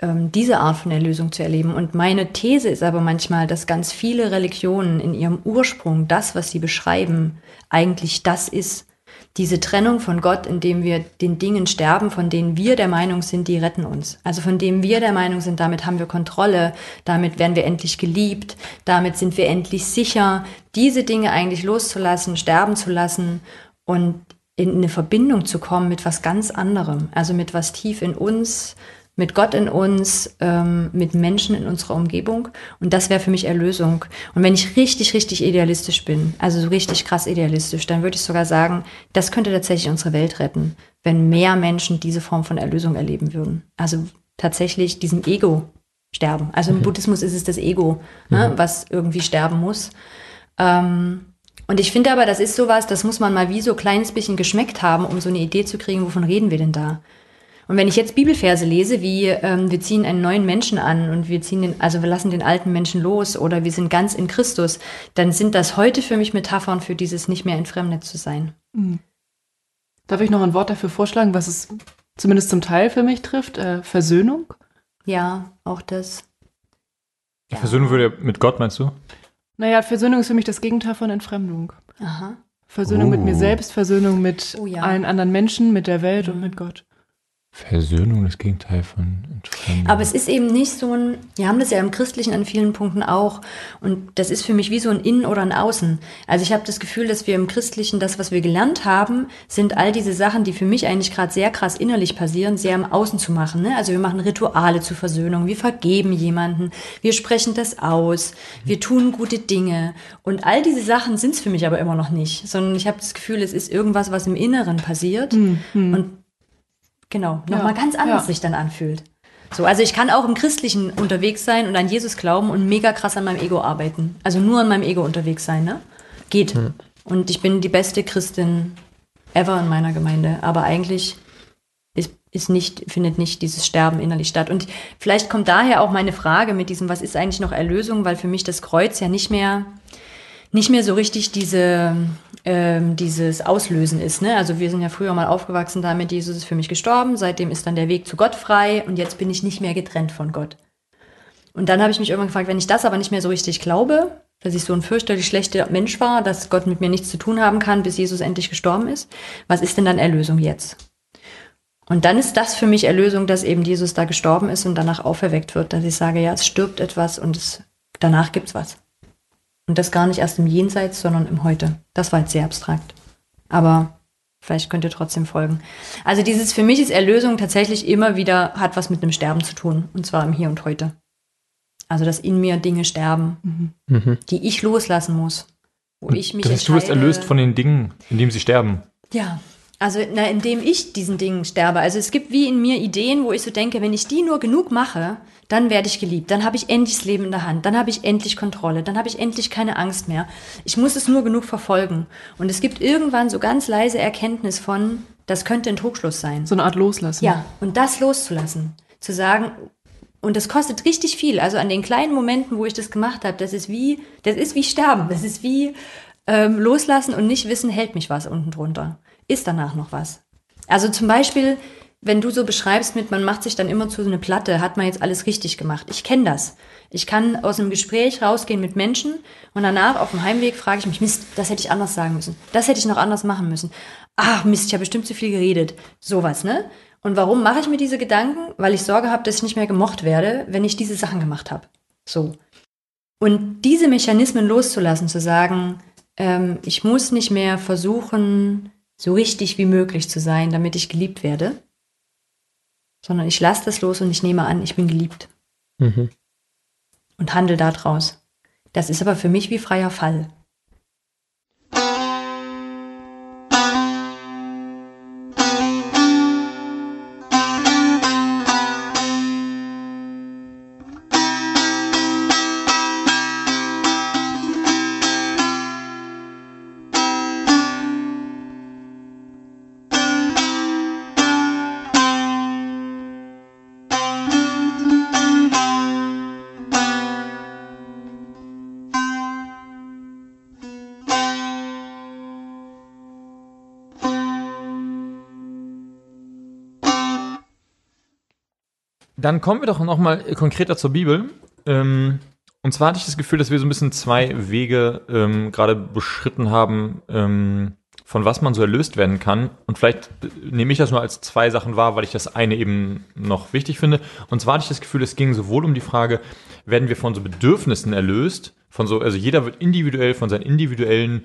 ähm, diese Art von Erlösung zu erleben. Und meine These ist aber manchmal, dass ganz viele Religionen in ihrem Ursprung, das, was sie beschreiben, eigentlich das ist. Diese Trennung von Gott, indem wir den Dingen sterben, von denen wir der Meinung sind, die retten uns. Also von denen wir der Meinung sind, damit haben wir Kontrolle, damit werden wir endlich geliebt, damit sind wir endlich sicher, diese Dinge eigentlich loszulassen, sterben zu lassen und in eine Verbindung zu kommen mit was ganz anderem, also mit was tief in uns, mit Gott in uns, ähm, mit Menschen in unserer Umgebung. Und das wäre für mich Erlösung. Und wenn ich richtig, richtig idealistisch bin, also so richtig krass idealistisch, dann würde ich sogar sagen, das könnte tatsächlich unsere Welt retten, wenn mehr Menschen diese Form von Erlösung erleben würden. Also tatsächlich diesem Ego sterben. Also im mhm. Buddhismus ist es das Ego, ne, mhm. was irgendwie sterben muss. Ähm, und ich finde aber, das ist sowas, das muss man mal wie so ein kleines bisschen geschmeckt haben, um so eine Idee zu kriegen, wovon reden wir denn da? Und wenn ich jetzt Bibelverse lese, wie ähm, wir ziehen einen neuen Menschen an und wir ziehen den, also wir lassen den alten Menschen los oder wir sind ganz in Christus, dann sind das heute für mich Metaphern für dieses nicht mehr entfremdet zu sein. Mhm. Darf ich noch ein Wort dafür vorschlagen, was es zumindest zum Teil für mich trifft? Äh, Versöhnung? Ja, auch das. Versöhnung würde mit Gott, meinst du? Naja, Versöhnung ist für mich das Gegenteil von Entfremdung. Aha. Versöhnung mit mir Oh. selbst, Versöhnung mit Oh ja. allen anderen Menschen, mit der Welt und mit Gott. Versöhnung, das Gegenteil von Entfremdung. Aber es ist eben nicht so ein, wir haben das ja im Christlichen an vielen Punkten auch. Und das ist für mich wie so ein Innen oder ein Außen. Also ich habe das Gefühl, dass wir im Christlichen das, was wir gelernt haben, sind all diese Sachen, die für mich eigentlich gerade sehr krass innerlich passieren, sehr im Außen zu machen. Ne? Also wir machen Rituale zur Versöhnung, wir vergeben jemanden, wir sprechen das aus, wir tun gute Dinge. Und all diese Sachen sind es für mich aber immer noch nicht. Sondern ich habe das Gefühl, es ist irgendwas, was im Inneren passiert. Und genau, nochmal Ja, ganz anders ja. sich dann anfühlt. So, also ich kann auch im Christlichen unterwegs sein und an Jesus glauben und mega krass an meinem Ego arbeiten. Also nur an meinem Ego unterwegs sein, ne? Geht. Und ich bin die beste Christin ever in meiner Gemeinde. Aber eigentlich ist, ist nicht, findet nicht dieses Sterben innerlich statt. Und vielleicht kommt daher auch meine Frage mit diesem, was ist eigentlich noch Erlösung, weil für mich das Kreuz ja nicht mehr, nicht mehr so richtig diese, ähm, dieses Auslösen ist. Ne? Also wir sind ja früher mal aufgewachsen damit, Jesus ist für mich gestorben, seitdem ist dann der Weg zu Gott frei und jetzt bin ich nicht mehr getrennt von Gott. Und dann habe ich mich irgendwann gefragt, wenn ich das aber nicht mehr so richtig glaube, dass ich so ein fürchterlich schlechter Mensch war, dass Gott mit mir nichts zu tun haben kann, bis Jesus endlich gestorben ist, was ist denn dann Erlösung jetzt? Und dann ist das für mich Erlösung, dass eben Jesus da gestorben ist und danach auferweckt wird, dass ich sage, ja, es stirbt etwas und es, danach gibt's was. Und das gar nicht erst im Jenseits, sondern im Heute. Das war jetzt sehr abstrakt. Aber vielleicht könnt ihr trotzdem folgen. Also dieses, für mich ist Erlösung tatsächlich immer wieder, hat was mit einem Sterben zu tun. Und zwar im Hier und Heute. Also, dass in mir Dinge sterben, Mhm. die ich loslassen muss. Wo ich mich das heißt, du wirst erlöst von den Dingen, indem sie sterben. ja, also na, indem ich diesen Dingen sterbe. Also es gibt wie in mir Ideen, wo ich so denke, wenn ich die nur genug mache, dann werde ich geliebt. Dann habe ich endlich das Leben in der Hand. Dann habe ich endlich Kontrolle. Dann habe ich endlich keine Angst mehr. Ich muss es nur genug verfolgen. Und es gibt irgendwann so ganz leise Erkenntnis von, das könnte ein Trugschluss sein. So eine Art Loslassen. Ja, und das loszulassen. Zu sagen, und das kostet richtig viel. Also an den kleinen Momenten, wo ich das gemacht habe, das ist wie, das ist wie Sterben. Das ist wie ähm, loslassen und nicht wissen, hält mich was unten drunter. Ist danach noch was? Also zum Beispiel, wenn du so beschreibst mit, man macht sich dann immer zu so eine Platte, hat man jetzt alles richtig gemacht. Ich kenne das. Ich kann aus einem Gespräch rausgehen mit Menschen und danach auf dem Heimweg frage ich mich, Mist, das hätte ich anders sagen müssen. Das hätte ich noch anders machen müssen. Ach Mist, ich habe bestimmt zu viel geredet. Sowas, ne? Und warum mache ich mir diese Gedanken? Weil ich Sorge habe, dass ich nicht mehr gemocht werde, wenn ich diese Sachen gemacht habe. So. Und diese Mechanismen loszulassen, zu sagen, ähm, ich muss nicht mehr versuchen, so richtig wie möglich zu sein, damit ich geliebt werde, sondern ich lasse das los und ich nehme an, ich bin geliebt Mhm. und handle daraus. Das ist aber für mich wie freier Fall. Dann kommen wir doch nochmal konkreter zur Bibel. Ähm, und zwar hatte ich das Gefühl, dass wir so ein bisschen zwei Wege ähm, gerade beschritten haben, ähm, von was man so erlöst werden kann. Und vielleicht nehme ich das nur als zwei Sachen wahr, weil ich das eine eben noch wichtig finde. Und zwar hatte ich das Gefühl, es ging sowohl um die Frage, werden wir von so Bedürfnissen erlöst, von so, also jeder wird individuell von seinen individuellen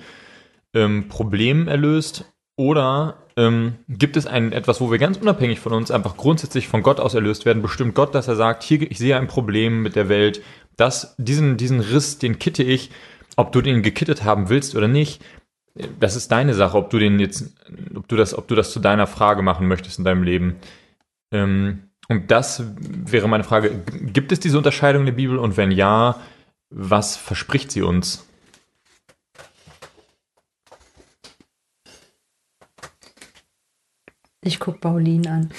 ähm, Problemen erlöst oder ähm, gibt es ein etwas, wo wir ganz unabhängig von uns einfach grundsätzlich von Gott aus erlöst werden? Bestimmt Gott, dass er sagt, hier, ich sehe ein Problem mit der Welt, das, diesen, diesen Riss, den kitte ich, ob du den gekittet haben willst oder nicht. Das ist deine Sache, ob du den jetzt, ob du das, ob du das zu deiner Frage machen möchtest in deinem Leben. Ähm, und das wäre meine Frage. Gibt es diese Unterscheidung in der Bibel? Und wenn ja, was verspricht sie uns? Ich gucke Pauline an.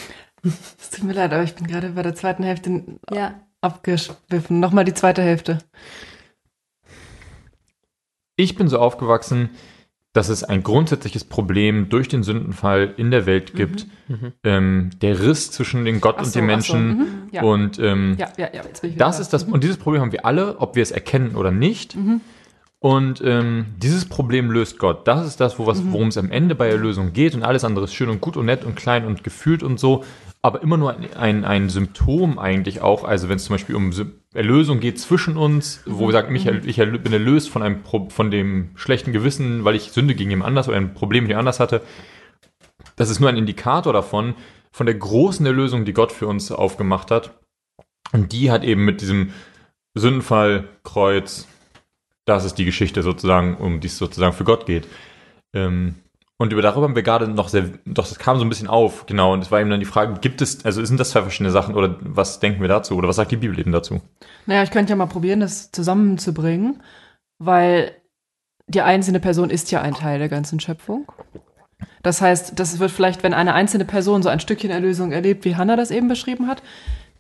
Es tut mir leid, aber ich bin gerade bei der zweiten Hälfte Ja. abgeschwiffen. Nochmal die zweite Hälfte. ich bin so aufgewachsen, dass es ein grundsätzliches Problem durch den Sündenfall in der Welt gibt. Ähm, der Riss zwischen den Gott Ach und so, den ach so, Menschen. mhm, ja. Und ähm, Ja, das da. ist das, und dieses Problem haben wir alle, ob wir es erkennen oder nicht. Und ähm, dieses Problem löst Gott. Das ist das, wo was- worum es am Ende bei Erlösung geht. Und alles andere ist schön und gut und nett und klein und gefühlt und so. Aber immer nur ein, ein, ein Symptom eigentlich auch. Also wenn es zum Beispiel um Erlösung geht zwischen uns, wo wir sagen, mich, erl- ich bin erlöst von, einem Pro von dem schlechten Gewissen, weil ich Sünde gegen jemand anders oder ein Problem mit jemand anders hatte. Das ist nur ein Indikator davon, von der großen Erlösung, die Gott für uns aufgemacht hat. Und die hat eben mit diesem Sündenfall, Kreuz, das ist die Geschichte sozusagen, um die es sozusagen für Gott geht. Ähm, und über darüber haben wir gerade noch sehr, doch, das kam so ein bisschen auf, genau. Und es war eben dann die Frage, gibt es, also sind das zwei verschiedene Sachen oder was denken wir dazu? Oder was sagt die Bibel eben dazu? Naja, ich könnte ja mal probieren, das zusammenzubringen, weil die einzelne Person ist ja ein Teil der ganzen Schöpfung. Das heißt, das wird vielleicht, wenn eine einzelne Person so ein Stückchen Erlösung erlebt, wie Hannah das eben beschrieben hat,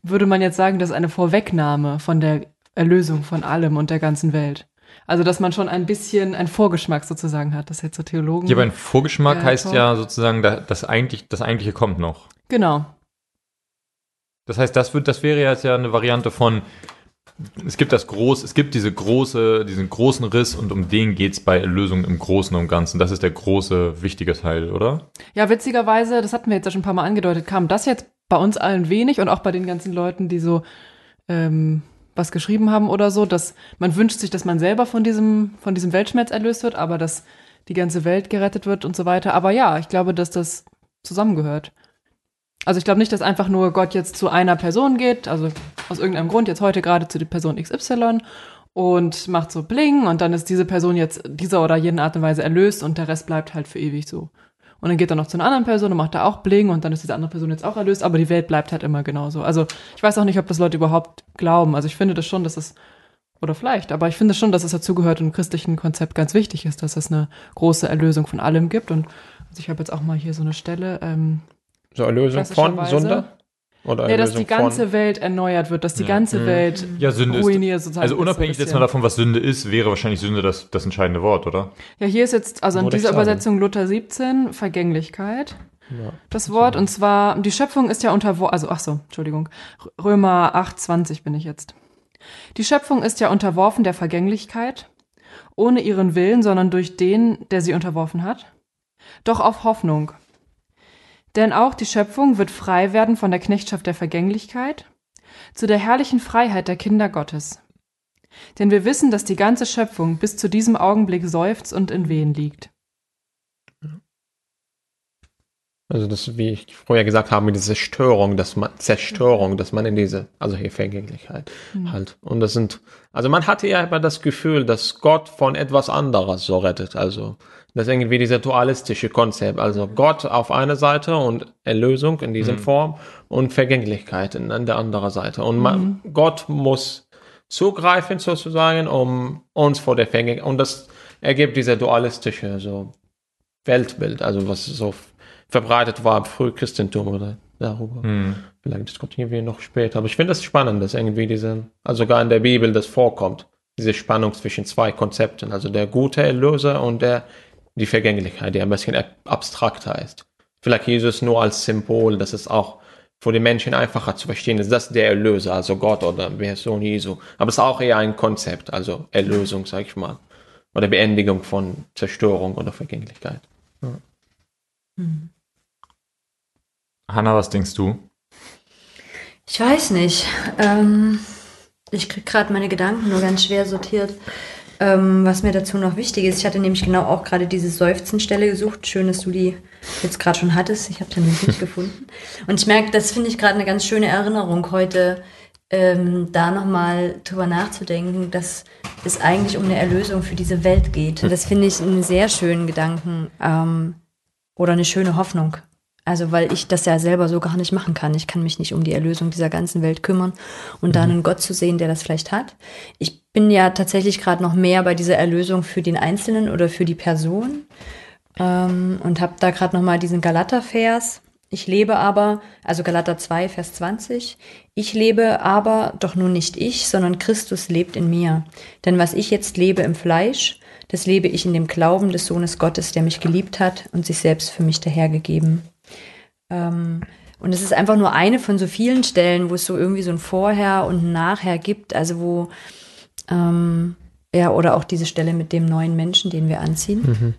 würde man jetzt sagen, das ist eine Vorwegnahme von der Erlösung von allem und der ganzen Welt. Also, dass man schon ein bisschen einen Vorgeschmack sozusagen hat, das jetzt so Theologen. Ja, aber ein Vorgeschmack Ja, heißt ja sozusagen, da- das, eigentlich, das Eigentliche kommt noch. genau. Das heißt, das wird, das wäre jetzt ja eine Variante von, es gibt das groß, es gibt diese große, diesen großen Riss und um den geht's bei Erlösung im Großen und Ganzen. Das ist der große, wichtige Teil, oder? Ja, witzigerweise, das hatten wir jetzt ja schon ein paar Mal angedeutet, kam das jetzt bei uns allen wenig und auch bei den ganzen Leuten, die so ähm, was geschrieben haben oder so, dass man wünscht sich, dass man selber von diesem, von diesem Weltschmerz erlöst wird, aber dass die ganze Welt gerettet wird und so weiter. Aber ja, ich glaube, dass das zusammengehört. Also ich glaube nicht, dass einfach nur Gott jetzt zu einer Person geht, also aus irgendeinem Grund jetzt heute gerade zu der Person XY und macht so Bling und dann ist diese Person jetzt dieser oder jenen Art und Weise erlöst und der Rest bleibt halt für ewig so. Und dann geht er noch zu einer anderen Person und macht da auch Bling und dann ist diese andere Person jetzt auch erlöst, aber die Welt bleibt halt immer genauso. Also ich weiß auch nicht, ob das Leute überhaupt glauben. Also ich finde das schon, dass es, oder vielleicht, aber ich finde schon, dass es dazugehört und im christlichen Konzept ganz wichtig ist, dass es eine große Erlösung von allem gibt. Und also ich habe jetzt auch mal hier so eine Stelle, ähm, So Erlösung von. Sünde? Oder ja, dass die ganze von, Welt erneuert wird, dass die Ja. ganze Mhm. Welt Ja, Sünde ist. ruiniert sozusagen. Also unabhängig jetzt mal davon, was Sünde ist, wäre wahrscheinlich Sünde das, das entscheidende Wort, oder? Ja, hier ist jetzt, also in dieser. Übersetzung Luther 17, Vergänglichkeit. Ja. Das Wort, und zwar, die Schöpfung ist ja unterworfen, also, ach so, Entschuldigung, Römer 8, 20 bin ich jetzt. Die Schöpfung ist ja unterworfen der Vergänglichkeit, ohne ihren Willen, sondern durch den, der sie unterworfen hat. Doch auf Hoffnung. Denn auch die Schöpfung wird frei werden von der Knechtschaft der Vergänglichkeit zu der herrlichen Freiheit der Kinder Gottes. Denn wir wissen, dass die ganze Schöpfung bis zu diesem Augenblick seufzt und in Wehen liegt. Also das, wie ich vorher gesagt habe, mit dieser Zerstörung, dass man, Zerstörung, dass man in diese, also hier Vergänglichkeit halt. Und das sind, also man hatte ja immer das Gefühl, dass Gott von etwas anderes so rettet. Also das ist irgendwie dieser dualistische Konzept. Also Gott auf einer Seite und Erlösung in dieser Form und Vergänglichkeit in, an der anderen Seite. Und man, Gott muss zugreifen sozusagen, um uns vor der Vergänglichkeit, und das ergibt dieser dualistische so Weltbild, also was so verbreitet war im Frühchristentum oder darüber. Hm. Vielleicht diskutieren wir noch später. Aber ich finde das spannend, dass irgendwie diese, also sogar in der Bibel das vorkommt, diese Spannung zwischen zwei Konzepten, also der gute Erlöser und der, die Vergänglichkeit, die ein bisschen ab- abstrakter ist. Vielleicht Jesus nur als Symbol, dass es auch für die Menschen einfacher zu verstehen ist, das ist der Erlöser, also Gott oder Person Jesu. Aber es ist auch eher ein Konzept, also Erlösung, sag ich mal. Oder Beendigung von Zerstörung oder Vergänglichkeit. Hanna, was denkst du? Ich weiß nicht. Ähm, ich krieg gerade meine Gedanken nur ganz schwer sortiert. Ähm, was mir dazu noch wichtig ist, ich hatte nämlich genau auch gerade diese Seufzenstelle gesucht. Schön, dass du die jetzt gerade schon hattest. Ich habe nämlich nicht gefunden. Und ich merke, das finde ich gerade eine ganz schöne Erinnerung heute, ähm, da nochmal drüber nachzudenken, dass es eigentlich um eine Erlösung für diese Welt geht. Und das finde ich einen sehr schönen Gedanken ähm, oder eine schöne Hoffnung. Also, weil ich das ja selber so gar nicht machen kann. Ich kann mich nicht um die Erlösung dieser ganzen Welt kümmern und da einen Gott zu sehen, der das vielleicht hat. Ich bin ja tatsächlich gerade noch mehr bei dieser Erlösung für den Einzelnen oder für die Person ähm, und habe da gerade noch mal diesen Galater-Vers Ich lebe aber, also Galater 2, Vers 20, ich lebe aber doch nun nicht ich, sondern Christus lebt in mir. Denn was ich jetzt lebe im Fleisch, das lebe ich in dem Glauben des Sohnes Gottes, der mich geliebt hat und sich selbst für mich dahergegeben. Ähm, und es ist einfach nur eine von so vielen Stellen, wo es so irgendwie so ein Vorher und ein Nachher gibt, also wo, ähm, ja, oder auch diese Stelle mit dem neuen Menschen, den wir anziehen. Mhm.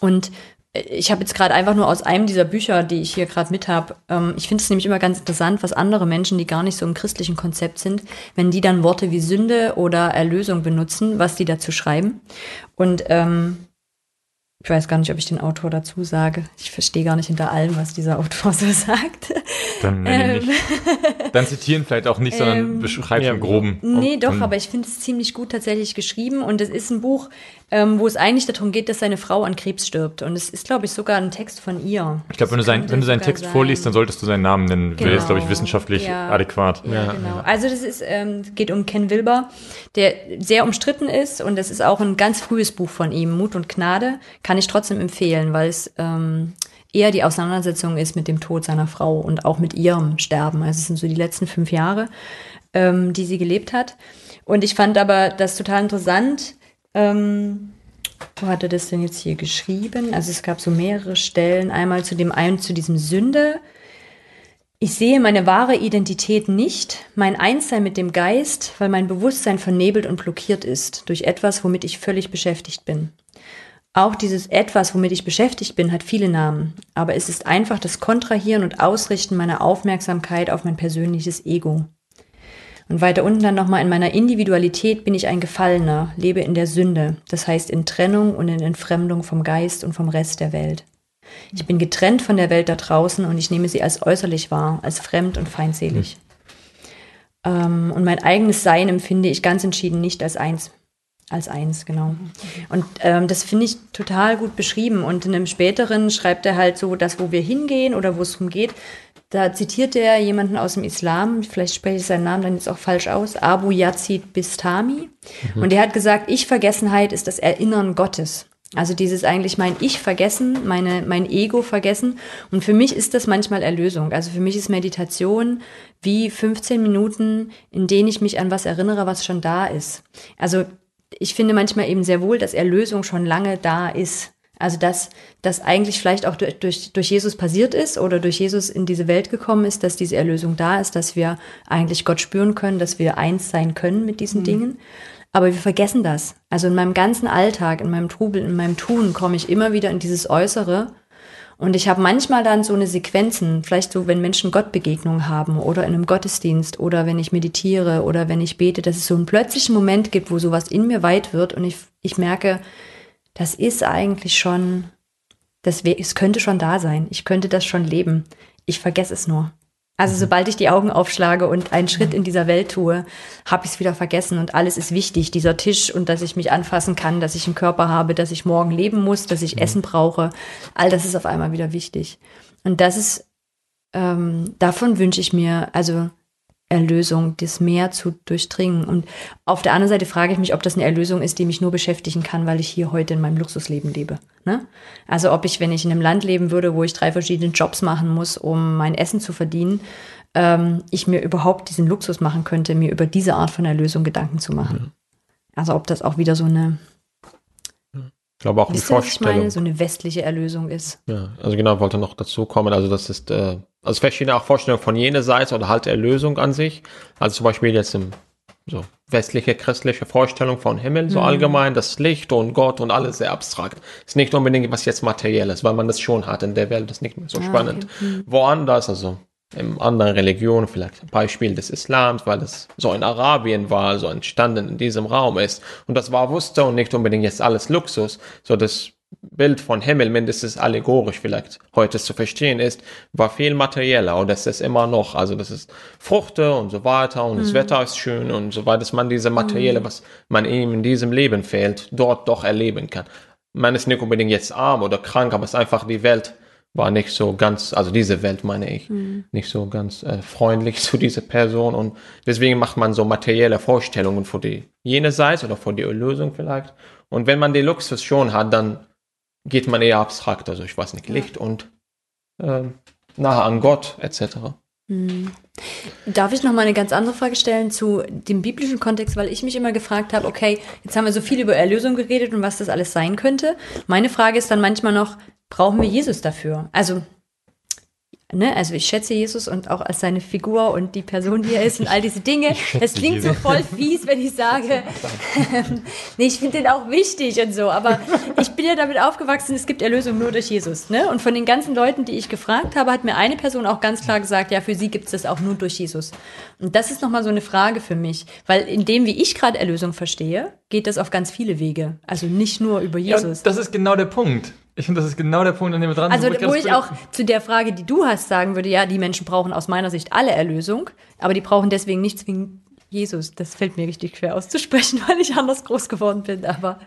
Und ich habe jetzt gerade einfach nur aus einem dieser Bücher, die ich hier gerade mit habe, ähm, ich finde es nämlich immer ganz interessant, was andere Menschen, die gar nicht so im christlichen Konzept sind, wenn die dann Worte wie Sünde oder Erlösung benutzen, was die dazu schreiben. Und ähm, ich weiß gar nicht, ob ich den Autor dazu sage. Ich verstehe gar nicht hinter allem, was dieser Autor so sagt. Dann, ähm, nicht. Dann zitieren vielleicht auch nicht, sondern ähm, beschreiben ja, im Groben. Nee, doch, aber ich finde es ziemlich gut tatsächlich geschrieben und es ist ein Buch, ähm, wo es eigentlich darum geht, dass seine Frau an Krebs stirbt. Und es ist, glaube ich, sogar ein Text von ihr. Ich glaube, wenn du, sein, wenn du seinen Text sein. vorliest, dann solltest du seinen Namen nennen. Genau. Wäre jetzt, glaube ich, wissenschaftlich ja. adäquat. Ja, ja, genau. Also das ist, ähm, geht um Ken Wilber, der sehr umstritten ist und das ist auch ein ganz frühes Buch von ihm, Mut und Gnade. Kann ich trotzdem empfehlen, weil es ähm, eher die Auseinandersetzung ist mit dem Tod seiner Frau und auch mit ihrem Sterben. Also es sind so die letzten fünf Jahre, ähm, die sie gelebt hat. Und ich fand aber das total interessant, ähm, wo hat er das denn jetzt hier geschrieben? Also es gab so mehrere Stellen. Einmal zu dem einen, zu diesem Sünde. Ich sehe meine wahre Identität nicht, mein Einssein mit dem Geist, weil mein Bewusstsein vernebelt und blockiert ist durch etwas, womit ich völlig beschäftigt bin. Auch dieses etwas, womit ich beschäftigt bin, hat viele Namen, aber es ist einfach das Kontrahieren und Ausrichten meiner Aufmerksamkeit auf mein persönliches Ego. Und weiter unten dann nochmal, in meiner Individualität bin ich ein Gefallener, lebe in der Sünde, das heißt in Trennung und in Entfremdung vom Geist und vom Rest der Welt. Ich bin getrennt von der Welt da draußen und ich nehme sie als äußerlich wahr, als fremd und feindselig. Mhm. Ähm, und mein eigenes Sein empfinde ich ganz entschieden nicht als eins. Als eins, genau. Und ähm, das finde ich total gut beschrieben. Und in einem späteren schreibt er halt so, dass wo wir hingehen oder wo es darum geht, da zitiert er jemanden aus dem Islam, vielleicht spreche ich seinen Namen dann jetzt auch falsch aus, Abu Yazid Bistami. Mhm. Und der hat gesagt, Ich-Vergessenheit ist das Erinnern Gottes. Also dieses eigentlich mein Ich vergessen, meine, mein Ego vergessen. Und für mich ist das manchmal Erlösung. Also für mich ist Meditation wie 15 Minuten, in denen ich mich an was erinnere, was schon da ist. Also ich finde manchmal eben sehr wohl, dass Erlösung schon lange da ist. Also dass das eigentlich vielleicht auch durch, durch, durch Jesus passiert ist oder durch Jesus in diese Welt gekommen ist, dass diese Erlösung da ist, dass wir eigentlich Gott spüren können, dass wir eins sein können mit diesen mhm. Dingen. Aber wir vergessen das. Also in meinem ganzen Alltag, in meinem Trubel, in meinem Tun komme ich immer wieder in dieses Äußere. Und ich habe manchmal dann so eine Sequenzen, vielleicht so, wenn Menschen Gottbegegnungen haben oder in einem Gottesdienst oder wenn ich meditiere oder wenn ich bete, dass es so einen plötzlichen Moment gibt, wo sowas in mir weit wird und ich, ich merke, das ist eigentlich schon, das es könnte schon da sein. Ich könnte das schon leben. Ich vergesse es nur. Also mhm. sobald ich die Augen aufschlage und einen Schritt in dieser Welt tue, habe ich es wieder vergessen und alles ist wichtig. Dieser Tisch und dass ich mich anfassen kann, dass ich einen Körper habe, dass ich morgen leben muss, dass ich mhm. Essen brauche, all das ist auf einmal wieder wichtig. Und das ist, ähm, davon wünsche ich mir, also Erlösung, das Meer zu durchdringen. Und auf der anderen Seite frage ich mich, ob das eine Erlösung ist, die mich nur beschäftigen kann, weil ich hier heute in meinem Luxusleben lebe. Ne? Also ob ich, wenn ich in einem Land leben würde, wo ich drei verschiedene Jobs machen muss, um mein Essen zu verdienen, ähm, ich mir überhaupt diesen Luxus machen könnte, mir über diese Art von Erlösung Gedanken zu machen. Mhm. Also ob das auch wieder so eine ich glaube auch eine Vorstellung. Meine, so eine westliche Erlösung ist. Ja, also genau, wollte noch dazu kommen. Also das ist äh, also verschiedene auch Vorstellungen von jener Seite oder halt Erlösung an sich. Also zum Beispiel jetzt im so westliche christliche Vorstellung von Himmel, so mhm. allgemein das Licht und Gott und alles sehr abstrakt. Ist nicht unbedingt was jetzt materielles, weil man das schon hat in der Welt, das ist nicht mehr so ah, spannend. Okay. Mhm. Woanders, also in anderen Religionen, vielleicht ein Beispiel des Islams, weil das so in Arabien war, so entstanden in diesem Raum ist. Und das war wusste und nicht unbedingt jetzt alles Luxus. So das Bild von Himmel, mindestens allegorisch vielleicht heute zu verstehen ist, war viel materieller und das ist immer noch, also das ist Fruchte und so weiter und mhm. das Wetter ist schön und so weiter, dass man diese materielle, mhm. was man ihm in diesem Leben fehlt, dort doch erleben kann. Man ist nicht unbedingt jetzt arm oder krank, aber es ist einfach die Welt war nicht so ganz, also diese Welt meine ich, mhm. nicht so ganz äh, freundlich zu dieser Person und deswegen macht man so materielle Vorstellungen für die jene Seite oder für die Lösung vielleicht. Und wenn man die Luxus schon hat, dann geht man eher abstrakt, also ich weiß nicht, Licht und äh, nahe an Gott etc. Darf ich noch mal eine ganz andere Frage stellen zu dem biblischen Kontext, weil ich mich immer gefragt habe, okay, jetzt haben wir so viel über Erlösung geredet und was das alles sein könnte. Meine Frage ist dann manchmal noch, brauchen wir Jesus dafür? Also Ne, also ich schätze Jesus und auch als seine Figur und die Person, die er ist und all diese Dinge. Es klingt Jesus. so voll fies, wenn ich sage, nee, ich finde den auch wichtig und so, aber ich bin ja damit aufgewachsen, es gibt Erlösung nur durch Jesus. Ne? Und von den ganzen Leuten, die ich gefragt habe, hat mir eine Person auch ganz klar gesagt, ja, für sie gibt es das auch nur durch Jesus. Und das ist nochmal so eine Frage für mich, weil in dem, wie ich gerade Erlösung verstehe, geht das auf ganz viele Wege. Also nicht nur über Jesus. Ja, das ist genau der Punkt. Ich finde, das ist genau der Punkt, an dem wir dran sind. sind. Also, wo ich, wo ich auch zu der Frage, die du hast, sagen würde, ja, die Menschen brauchen aus meiner Sicht alle Erlösung, aber die brauchen deswegen nicht zwingend Jesus. Das fällt mir richtig schwer auszusprechen, weil ich anders groß geworden bin, aber.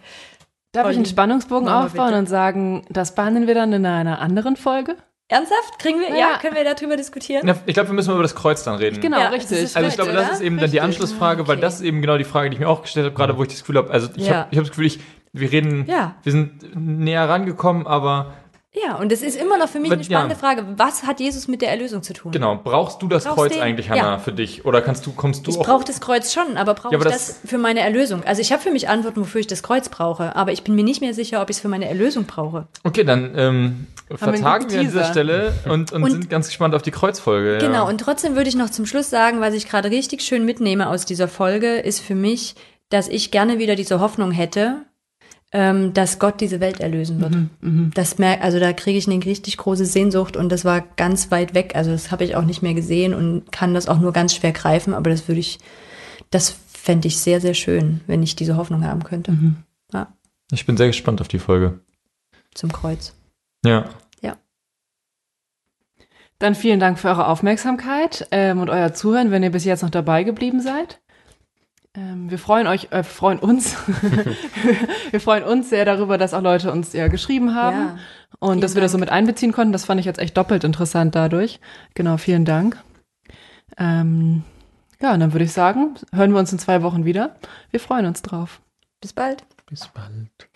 Darf ich einen Spannungsbogen aufbauen bitte. und sagen, das behandeln wir dann in einer anderen Folge? Ernsthaft? Kriegen wir, ja. ja können wir darüber diskutieren? Ja, ich glaube, wir müssen über das Kreuz dann reden. Genau, ja, richtig. Also ich glaube, das ist eben dann die Anschlussfrage, okay. weil das ist eben genau die Frage, die ich mir auch gestellt habe, gerade wo ich das Gefühl habe, also ich habe hab das Gefühl, ich, wir reden, wir sind näher rangekommen, aber ja, und es ist immer noch für mich eine spannende ja. Frage. Was hat Jesus mit der Erlösung zu tun? Genau. Brauchst du das Brauchst Kreuz den? eigentlich, Hannah, ja. für dich? Oder kannst du, kommst du ich auch? Ich brauche das Kreuz schon, aber brauche ja, ich das, das, für meine Erlösung? Also ich habe für mich Antworten, wofür ich das Kreuz brauche, aber ich bin mir nicht mehr sicher, ob ich es für meine Erlösung brauche. Okay, dann ähm, vertagen wir an dieser Stelle und, und, und, sind ganz gespannt auf die Kreuzfolge. Genau, ja. und trotzdem würde ich noch zum Schluss sagen, was ich gerade richtig schön mitnehme aus dieser Folge, ist für mich, dass ich gerne wieder diese Hoffnung hätte, ähm, dass Gott diese Welt erlösen wird. Mhm, mh. Das merk, also da kriege ich eine richtig große Sehnsucht und das war ganz weit weg. Also das habe ich auch nicht mehr gesehen und kann das auch nur ganz schwer greifen, aber das würde ich, das fände ich sehr, sehr schön, wenn ich diese Hoffnung haben könnte. Mhm. Ja. Ich bin sehr gespannt auf die Folge. Zum Kreuz. Ja. Ja. Dann vielen Dank für eure Aufmerksamkeit ähm, und euer Zuhören, wenn ihr bis jetzt noch dabei geblieben seid. Ähm, wir freuen euch, äh, freuen uns. wir freuen uns sehr darüber, dass auch Leute uns ja geschrieben haben ja, und dass wir Dank. das so mit einbeziehen konnten. Das fand ich jetzt echt doppelt interessant dadurch. Genau, vielen Dank. Ähm, ja, und dann würde ich sagen, hören wir uns in zwei Wochen wieder. Wir freuen uns drauf. Bis bald. Bis bald.